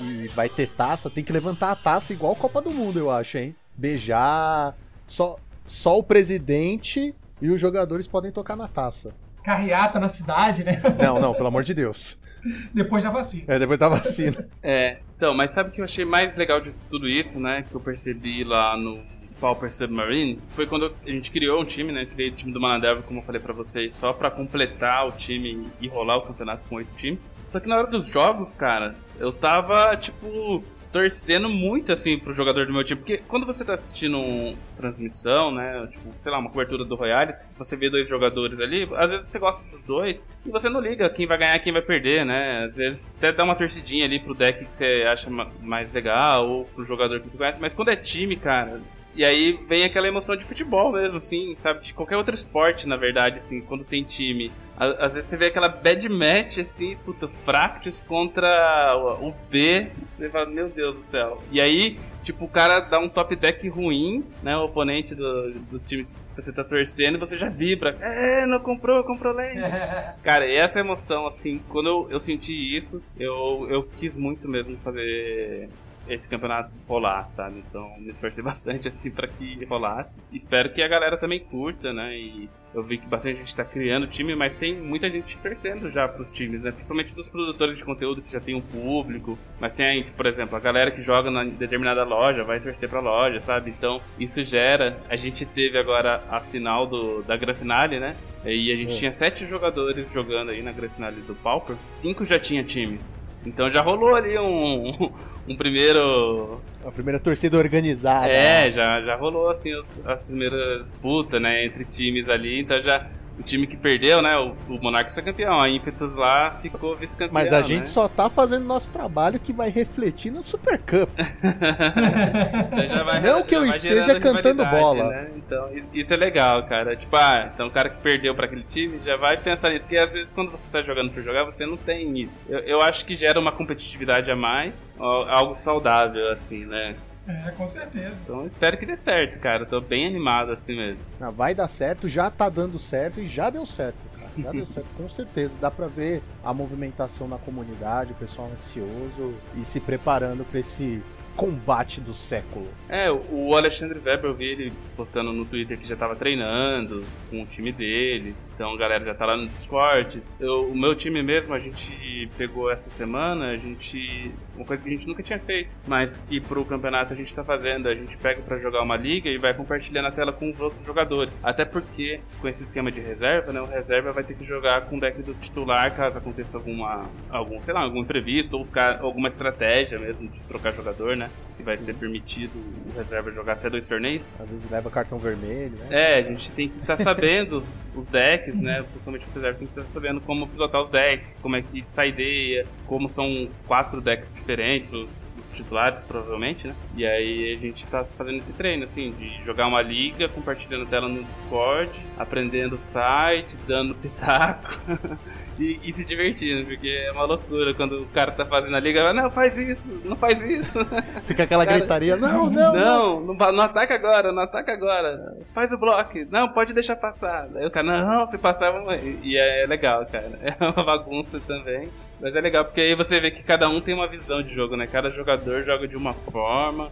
E vai ter taça, tem que levantar a taça igual Copa do Mundo, eu acho, hein? Beijar. Só, só o presidente e os jogadores podem tocar na taça. Carreata na cidade, né? Não, não, pelo amor de Deus. Depois da vacina. É, depois da vacina. É, então, mas sabe o que eu achei mais legal de tudo isso, né? Que eu percebi lá no Pauper Submarine foi quando a gente criou um time, né? Criei o time do Manadelva, como eu falei pra vocês, só pra completar o time e rolar o campeonato com oito times. Só que na hora dos jogos, cara, eu tava, tipo, torcendo muito, assim, pro jogador do meu time. Porque quando você tá assistindo um transmissão, né? Tipo, sei lá, uma cobertura do Royale, você vê dois jogadores ali, às vezes você gosta dos dois e você não liga quem vai ganhar quem vai perder, né? Às vezes até dá uma torcidinha ali pro deck que você acha ma- mais legal ou pro jogador que você conhece. Mas quando é time, cara, e aí vem aquela emoção de futebol mesmo, assim, sabe? De qualquer outro esporte, na verdade, assim, quando tem time. Às vezes você vê aquela bad match, assim, puta, Fractus contra o o B. Você fala, meu Deus do céu. E aí, tipo, o cara dá um top deck ruim, né? O oponente do, do time que você tá torcendo e você já vibra. É, não comprou, comprou lente. Cara, e essa emoção, assim, quando eu, eu senti isso, eu, eu quis muito mesmo fazer esse campeonato rolar, sabe? Então me esforcei bastante assim para que rolasse. Espero que a galera também curta, né? E eu vi que bastante gente tá criando time, mas tem muita gente torcendo já pros times, né? Principalmente dos produtores de conteúdo que já tem um público, mas tem aí, por exemplo, a galera que joga na determinada loja vai torcer pra loja, sabe? Então isso gera. A gente teve agora a final do, da Gran Finale, né? E a gente É. tinha sete jogadores jogando aí na Gran Finale do Pauper, cinco já tinha times. Então já rolou ali um, um primeiro. A primeira torcida organizada. É, já, já rolou assim os- as primeiras disputas, né, entre times ali. Então já. O time que perdeu, né? O, o Monarcas foi campeão. A Impetus lá ficou vice-campeão. Mas a gente né? só tá fazendo nosso trabalho que vai refletir no Super Cup. Então vai- Não que eu esteja cantando rivalidade, bola. né? Então isso é legal, cara. Tipo, ah, então o cara que perdeu pra aquele time já vai pensar nisso. Porque às vezes quando você tá jogando por jogar, você não tem isso. Eu, eu acho que gera uma competitividade a mais, algo saudável, assim, né? É, com certeza. Então espero que dê certo, cara. Tô bem animado assim mesmo. Ah, Vai dar certo, já tá dando certo e já deu certo, cara. Já deu certo, com certeza. Dá pra ver a movimentação na comunidade, o pessoal ansioso e se preparando pra esse combate do século. É, o Alexandre Weber, eu vi ele postando no Twitter que já tava treinando com o time dele. Então a galera já tá lá no Discord. Eu- o meu time mesmo, a gente pegou essa semana, a gente. Uma coisa que a gente nunca tinha feito, mas que pro campeonato a gente tá fazendo. A gente pega pra jogar uma liga e vai compartilhando a tela com os outros jogadores. Até porque, com esse esquema de reserva, né? O reserva vai ter que jogar com o deck do titular caso aconteça alguma. algum, sei lá, algum imprevisto, ou ficar alguma estratégia mesmo de trocar jogador, né? Que vai ser permitido o reserva jogar até dois torneios. Às vezes leva cartão vermelho, né? É, a gente tem que estar sabendo os decks, né? Principalmente tem que estar sabendo como pilotar os decks, como é que sai ideia, como são quatro decks diferentes, titulares, provavelmente, né? E aí a gente tá fazendo esse treino, assim, de jogar uma liga, compartilhando tela no Discord, aprendendo o site, dando pitaco. E, e se divertindo, porque é uma loucura quando o cara tá fazendo a liga, fala, não, faz isso, não faz isso. Fica aquela Cara, gritaria, não, não, não. Não, não, não ataca agora, não ataca agora. Faz o bloco. Não, pode deixar passar. Aí o cara, não, se passar, vamos. E é legal, cara. É uma bagunça também. Mas é legal porque aí você vê que cada um tem uma visão de jogo, né? Cada jogador joga de uma forma.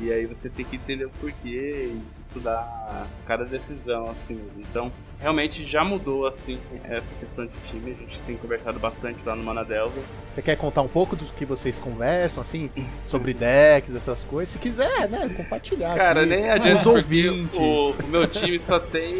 E aí você tem que entender o porquê e estudar cada decisão, assim mesmo. Então, realmente já mudou, assim, essa questão de time. A gente tem conversado bastante lá no Manadelva. Você quer contar um pouco do que vocês conversam, assim, sobre decks, essas coisas? Se quiser, né, compartilhar Cara, aqui nem adianta os ouvintes. o, o meu time só tem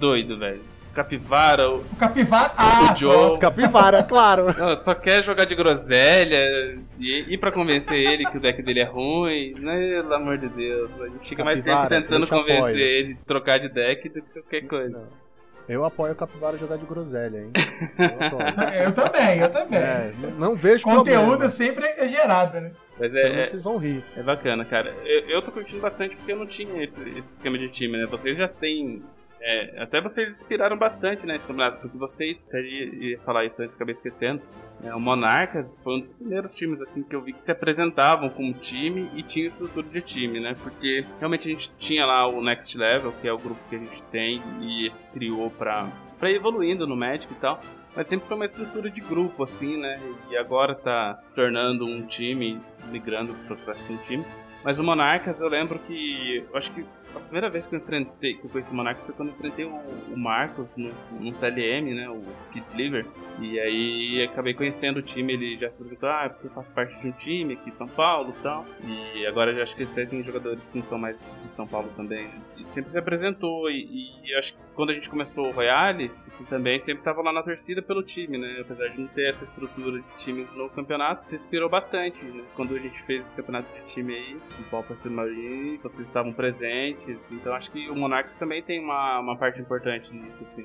doido, velho. Capivara, o, O capivara. Ah, o Joe. Capivara, claro. Não, só quer jogar de groselha e ir pra convencer ele que o deck dele é ruim. Pelo amor de Deus. A gente fica mais tempo Capivara, tentando te convencer apoio. ele de trocar de deck do que qualquer coisa. Não. Eu apoio o Capivara jogar de groselha, hein? Eu. Eu também, eu também. É, não vejo Conteúdo problema. sempre é gerado, né? Mas é, é, Vocês vão rir. é bacana, cara. Eu, eu tô curtindo bastante porque eu não tinha esse, esse esquema de time, né? Vocês já têm. É, até vocês inspiraram bastante, né, campeonato, porque vocês, até ia, falar isso antes, acabei esquecendo. né, o Monarcas foi um dos primeiros times assim que eu vi que se apresentavam como time e tinha estrutura de time, né? Porque realmente a gente tinha lá o Next Level, que é o grupo que a gente tem e criou pra, pra ir evoluindo no Magic e tal. Mas sempre foi uma estrutura de grupo, assim, né? E agora tá se tornando um time, migrando para um time. Mas o Monarcas eu lembro que. Eu acho que a primeira vez que eu enfrentei, que eu conheci o Monarcas foi quando eu enfrentei o, o Marcos no, no CLM, né? O Kid Sliver. E aí acabei conhecendo o time, ele já se perguntou, ah, porque eu faço parte de um time aqui em São Paulo e tal. E agora eu acho que eles têm jogadores que não são mais de São Paulo também. E sempre se apresentou. E, e acho que quando a gente começou o Royale, assim, também sempre estava lá na torcida pelo time, né? Apesar de não ter essa estrutura de time no campeonato, se inspirou bastante, né? Quando a gente fez esse campeonato de time aí, no Pauper Submarine, vocês estavam presentes. Então acho que o Monarchs também tem uma, uma parte importante nisso, assim.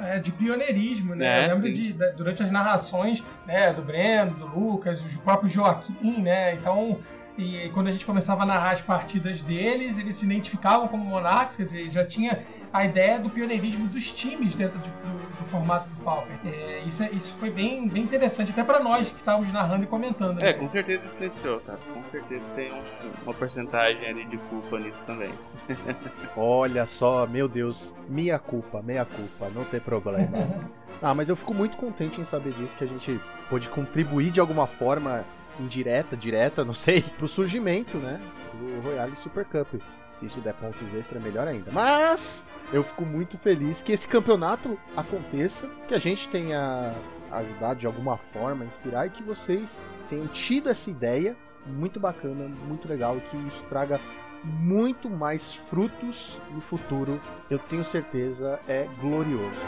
É, de pioneirismo, né? É, eu lembro sim. de, durante as narrações né, do Breno, do Lucas, o próprio Joaquim, né? Então, e quando a gente começava a narrar as partidas deles, eles se identificavam como Monarchs, quer dizer, já tinha a ideia do pioneirismo dos times dentro de- do, do formato do Pauper. É, isso, é- isso foi bem, bem interessante, até pra nós que estávamos narrando e comentando. né? É, com certeza influenciou, cara. Com certeza tem um- uma porcentagem ali de culpa nisso também. Olha só, meu Deus, minha culpa, meia culpa, não tem problema. ah, mas eu fico muito contente em saber disso, que a gente pôde contribuir de alguma forma, indireta, direta, não sei, pro surgimento, né, do Royale Super Cup. Se isso der pontos extra, é melhor ainda. Mas eu fico muito feliz que esse campeonato aconteça, que a gente tenha ajudado de alguma forma, inspirar e que vocês tenham tido essa ideia muito bacana, muito legal e que isso traga muito mais frutos no futuro, eu tenho certeza, é glorioso.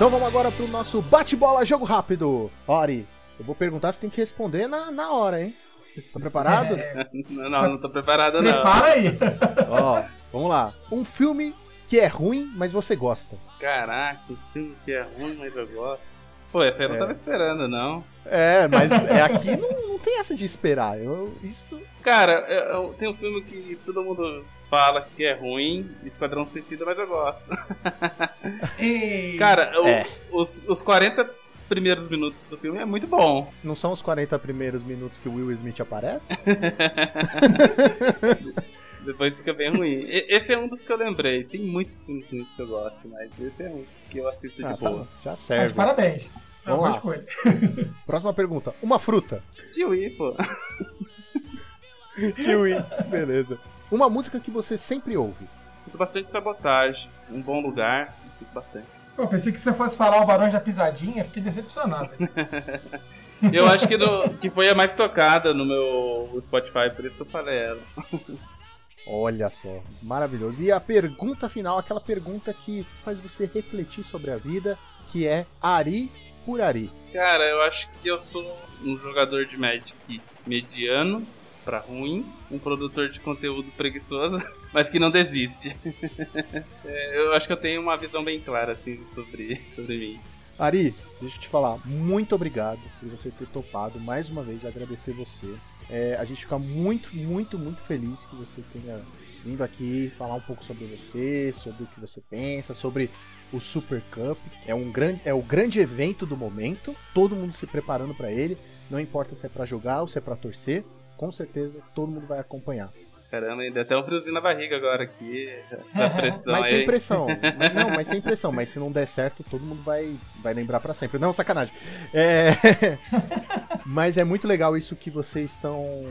Então vamos agora pro nosso bate-bola jogo rápido. Ori, eu vou perguntar se tem que responder na, na hora, hein? Tá preparado? É, Não, não, não tô preparado não. prepara aí. Ó, vamos lá. Um filme que é ruim, mas você gosta. Caraca, um filme que é ruim, mas eu gosto. Pô, essa aí eu não É. tava esperando, não. É, mas é aqui não, não tem essa de esperar. Eu, isso. Cara, eu, eu- tem um filme que todo mundo fala que é ruim, Esquadrão Suicida, mas eu gosto. Cara, o- É. os, os 40 primeiros minutos do filme é muito bom. Não são os 40 primeiros minutos que o Will Smith aparece? Depois fica bem ruim. E- Esse é um dos que eu lembrei. Tem muitos filmes que eu gosto, mas esse é um que eu assisto Ah, de tá, boa. já mas serve. parabéns. É uma Vamos lá. escolha. Próxima pergunta. Uma fruta. Kiwi, pô. Kiwi. Beleza. Uma música que você sempre ouve. Escuto bastante sabotagem. Um bom lugar. Escuto bastante. Pô, pensei que você fosse falar o Barões da Pisadinha, fiquei decepcionado. Eu acho que, no- que foi a mais tocada no meu Spotify, por isso eu falei ela. Olha só, maravilhoso. E a pergunta final, aquela pergunta que faz você refletir sobre a vida, que é Ari por Ari. Cara, eu acho que eu sou um jogador de Magic mediano pra ruim, um produtor de conteúdo preguiçoso, mas que não desiste. É, eu acho que eu tenho uma visão bem clara assim sobre, sobre mim. Ari, deixa eu te falar, muito obrigado por você ter topado mais uma vez, agradecer você. É, a gente fica muito, muito, muito feliz que você tenha vindo aqui falar um pouco sobre você, sobre o que você pensa, sobre o Super Cup. É um grande, é o grande evento do momento, todo mundo se preparando para ele. Não importa se é para jogar ou se é para torcer, com certeza todo mundo vai acompanhar. Caramba, ainda até um friozinho na barriga agora aqui. Mas aí. sem pressão. Mas, não, mas sem pressão. Mas se não der certo, todo mundo vai, vai lembrar pra sempre. Não, sacanagem. É... mas é muito legal isso que vocês estão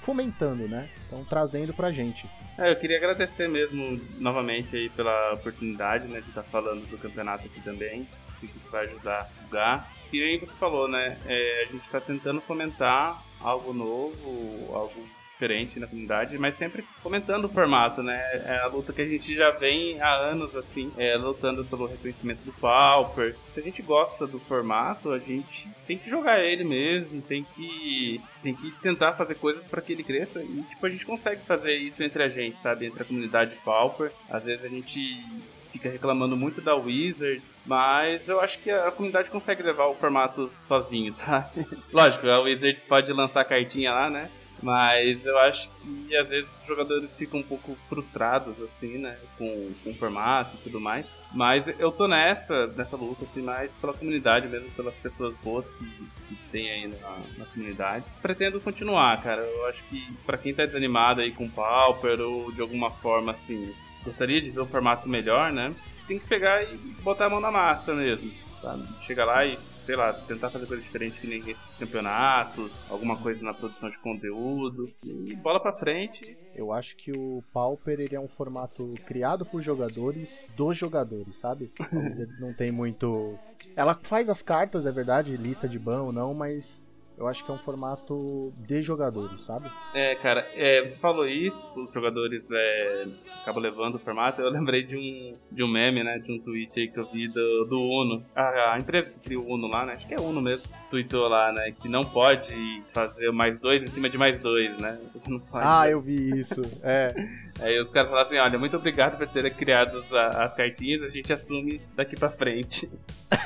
fomentando, né? Estão trazendo pra gente. É, eu queria agradecer mesmo novamente aí pela oportunidade, né, de estar falando do campeonato aqui também. Que isso vai ajudar a divulgar. E aí você falou, né, é, a gente está tentando fomentar algo novo, algo diferente na comunidade, mas sempre fomentando o formato, né? É a luta que a gente já vem há anos, assim, é, lutando pelo reconhecimento do Pauper. Se a gente gosta do formato, a gente tem que jogar ele mesmo, tem que, tem que tentar fazer coisas para que ele cresça e, tipo, a gente consegue fazer isso entre a gente, sabe? Entre a comunidade Pauper. Às vezes a gente fica reclamando muito da Wizard, mas eu acho que a comunidade consegue levar o formato sozinho, sabe? Lógico, a Wizard pode lançar cartinha lá, né? Mas eu acho que às vezes os jogadores ficam um pouco frustrados, assim, né? Com, com o formato e tudo mais. Mas eu tô nessa, nessa luta, assim, mais pela comunidade mesmo, pelas pessoas boas que, que tem aí na, na comunidade. Pretendo continuar, cara. Eu acho que pra quem tá desanimado aí com Pauper ou de alguma forma, assim, gostaria de ver um formato melhor, né? Tem que pegar e botar a mão na massa mesmo, sabe? Chegar lá e, sei lá, tentar fazer coisa diferente que nem campeonatos, alguma coisa na produção de conteúdo, e bola pra frente. Eu acho que o Pauper ele é um formato criado por jogadores dos jogadores, sabe? Eles não tem muito. Ela faz as cartas, é verdade, lista de ban ou não, mas eu acho que é um formato de jogadores, sabe? É, cara, é, você falou isso, os jogadores é, acabam levando o formato. Eu lembrei de um, de um meme, né? De um tweet aí que eu vi do, do Uno. A, a empresa que criou o Uno lá, né? Acho que é Uno mesmo. Tweetou lá, né? Que não pode fazer mais dois em cima de mais dois, né? Ah, eu vi isso. É. Aí os caras falaram assim: olha, muito obrigado por terem criado as, as cartinhas, a gente assume daqui pra frente.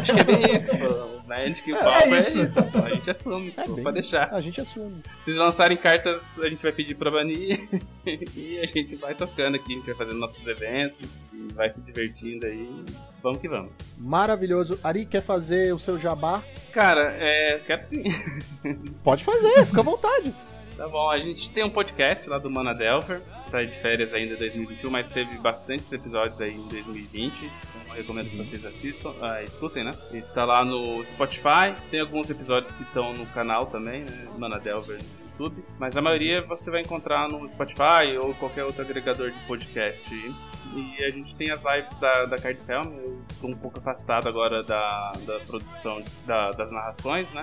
Acho que é bem isso, pô. O Magic e o É Pauper é isso. isso. pô. A gente assume, É pô, bem- pode deixar. A gente assume. Se lançarem cartas, a gente vai pedir pra banir e a gente vai tocando aqui, a gente vai fazendo nossos eventos e vai se divertindo aí. Vamos que vamos. Maravilhoso. Ari, quer fazer o seu jabá? Cara, é. Quero sim. Pode fazer, fica à vontade. Tá bom, a gente tem um podcast lá do Mana Delver, tá de férias ainda em 2021, mas teve bastantes episódios aí em 2020. Então eu recomendo que vocês assistam, ah, escutem, né? Ele tá lá no Spotify, tem alguns episódios que estão no canal também, né? Mana Delver no YouTube, mas a maioria você vai encontrar no Spotify ou qualquer outro agregador de podcast. E a gente tem as lives da, da Card Film, eu tô um pouco afastado agora da, da produção da- das narrações, né?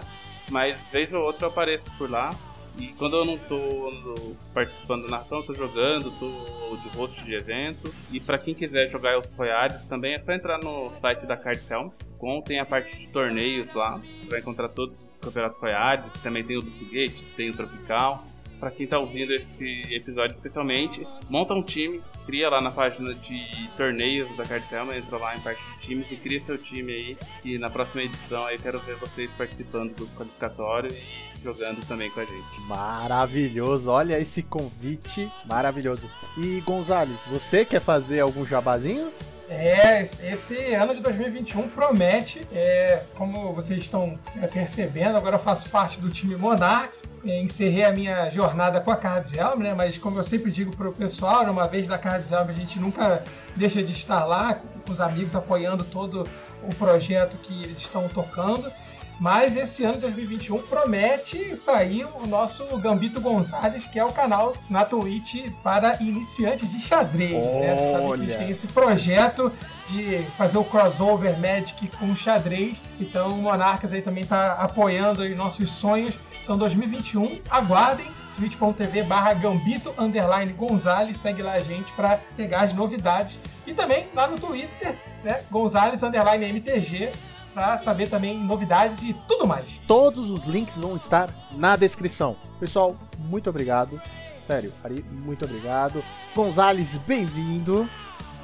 Mas vez ou outra eu apareço por lá. E quando eu não tô participando da narração, eu tô jogando, tô de host de evento. E pra quem quiser jogar os Royales também é só entrar no site da Card Helm. Com tem a parte de torneios lá. Vai encontrar todos os campeonatos Royales. Também tem o Duplicate, tem o Tropical. Pra quem tá ouvindo esse episódio especialmente, monta um time, cria lá na página de torneios da Card Helm, entra lá em parte de times e cria seu time aí. E na próxima edição aí quero ver vocês participando do qualificatório e jogando também com a gente. Maravilhoso. Olha esse convite maravilhoso. E Gonzales, você quer fazer algum jabazinho? É, esse ano de 2021 promete, é, como vocês estão é, percebendo, agora eu faço parte do time Monarchs, é, encerrei a minha jornada com a Cards Helm, né, mas como eu sempre digo pro pessoal, né, uma vez da Cards Helm a gente nunca deixa de estar lá com os amigos apoiando todo o projeto que eles estão tocando. Mas esse ano de 2021 promete sair o nosso Gambito Gonzalez, que é o canal na Twitch para iniciantes de xadrez. Né? Você sabe que a gente tem esse projeto de fazer o crossover Magic com xadrez. Então o Monarcas aí também está apoiando aí nossos sonhos. Então 2021, aguardem twitch.tv barra gambito underline Gonzales, segue lá a gente para pegar as novidades. E também lá no Twitter, né, Gonzales underline MTG, para saber também novidades e tudo mais. Todos os links vão estar na descrição. Pessoal, muito obrigado. Sério, Ari, muito obrigado. Gonzales, bem-vindo.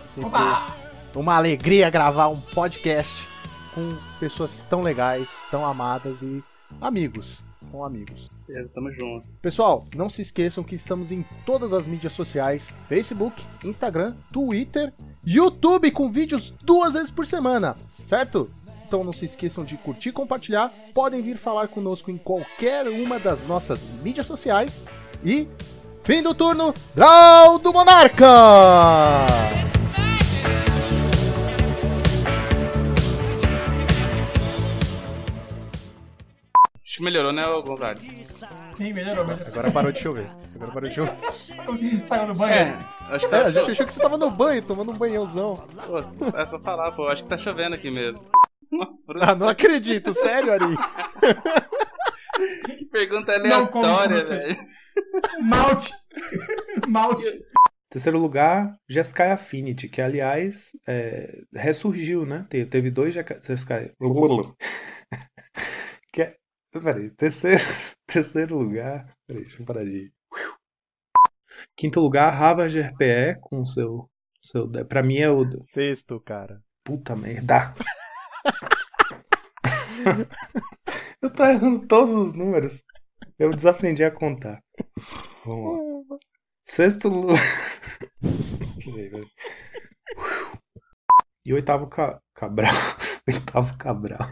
Sempre Oba! uma alegria gravar um podcast com pessoas tão legais, tão amadas e amigos. Com amigos. Beleza, tamo junto. Pessoal, não se esqueçam que estamos em todas as mídias sociais: Facebook, Instagram, Twitter, YouTube com vídeos duas vezes por semana, certo? Então não se esqueçam de curtir e compartilhar. Podem vir falar conosco em qualquer uma das nossas mídias sociais. E fim do turno, Draw do Monarca! Acho que melhorou, né, ô Gonzalo? Sim, melhorou, melhorou. Agora parou de chover. Agora parou de chover. Saiu do banho. É, acho que É, tá a gente achou que você tava no banho, tomando um banhão. Pô, é só falar, pô, acho que tá chovendo aqui mesmo. Ah, não acredito, sério, Ari? Que pergunta aleatória, velho. Malte. Malte. Terceiro lugar, Jeskai Affinity, que aliás é, ressurgiu, né? Te- Teve dois Jeskai. que é, peraí, terceiro, terceiro lugar. Peraí, deixa eu parar de. ir. Quinto lugar, Harvard RPE com o seu. seu pra mim é o. Sexto, cara. Puta merda! eu tô errando todos os números. Eu desaprendi a contar. Vamos lá. Sexto lugar. E oitavo ca... Cabral. Oitavo Cabral.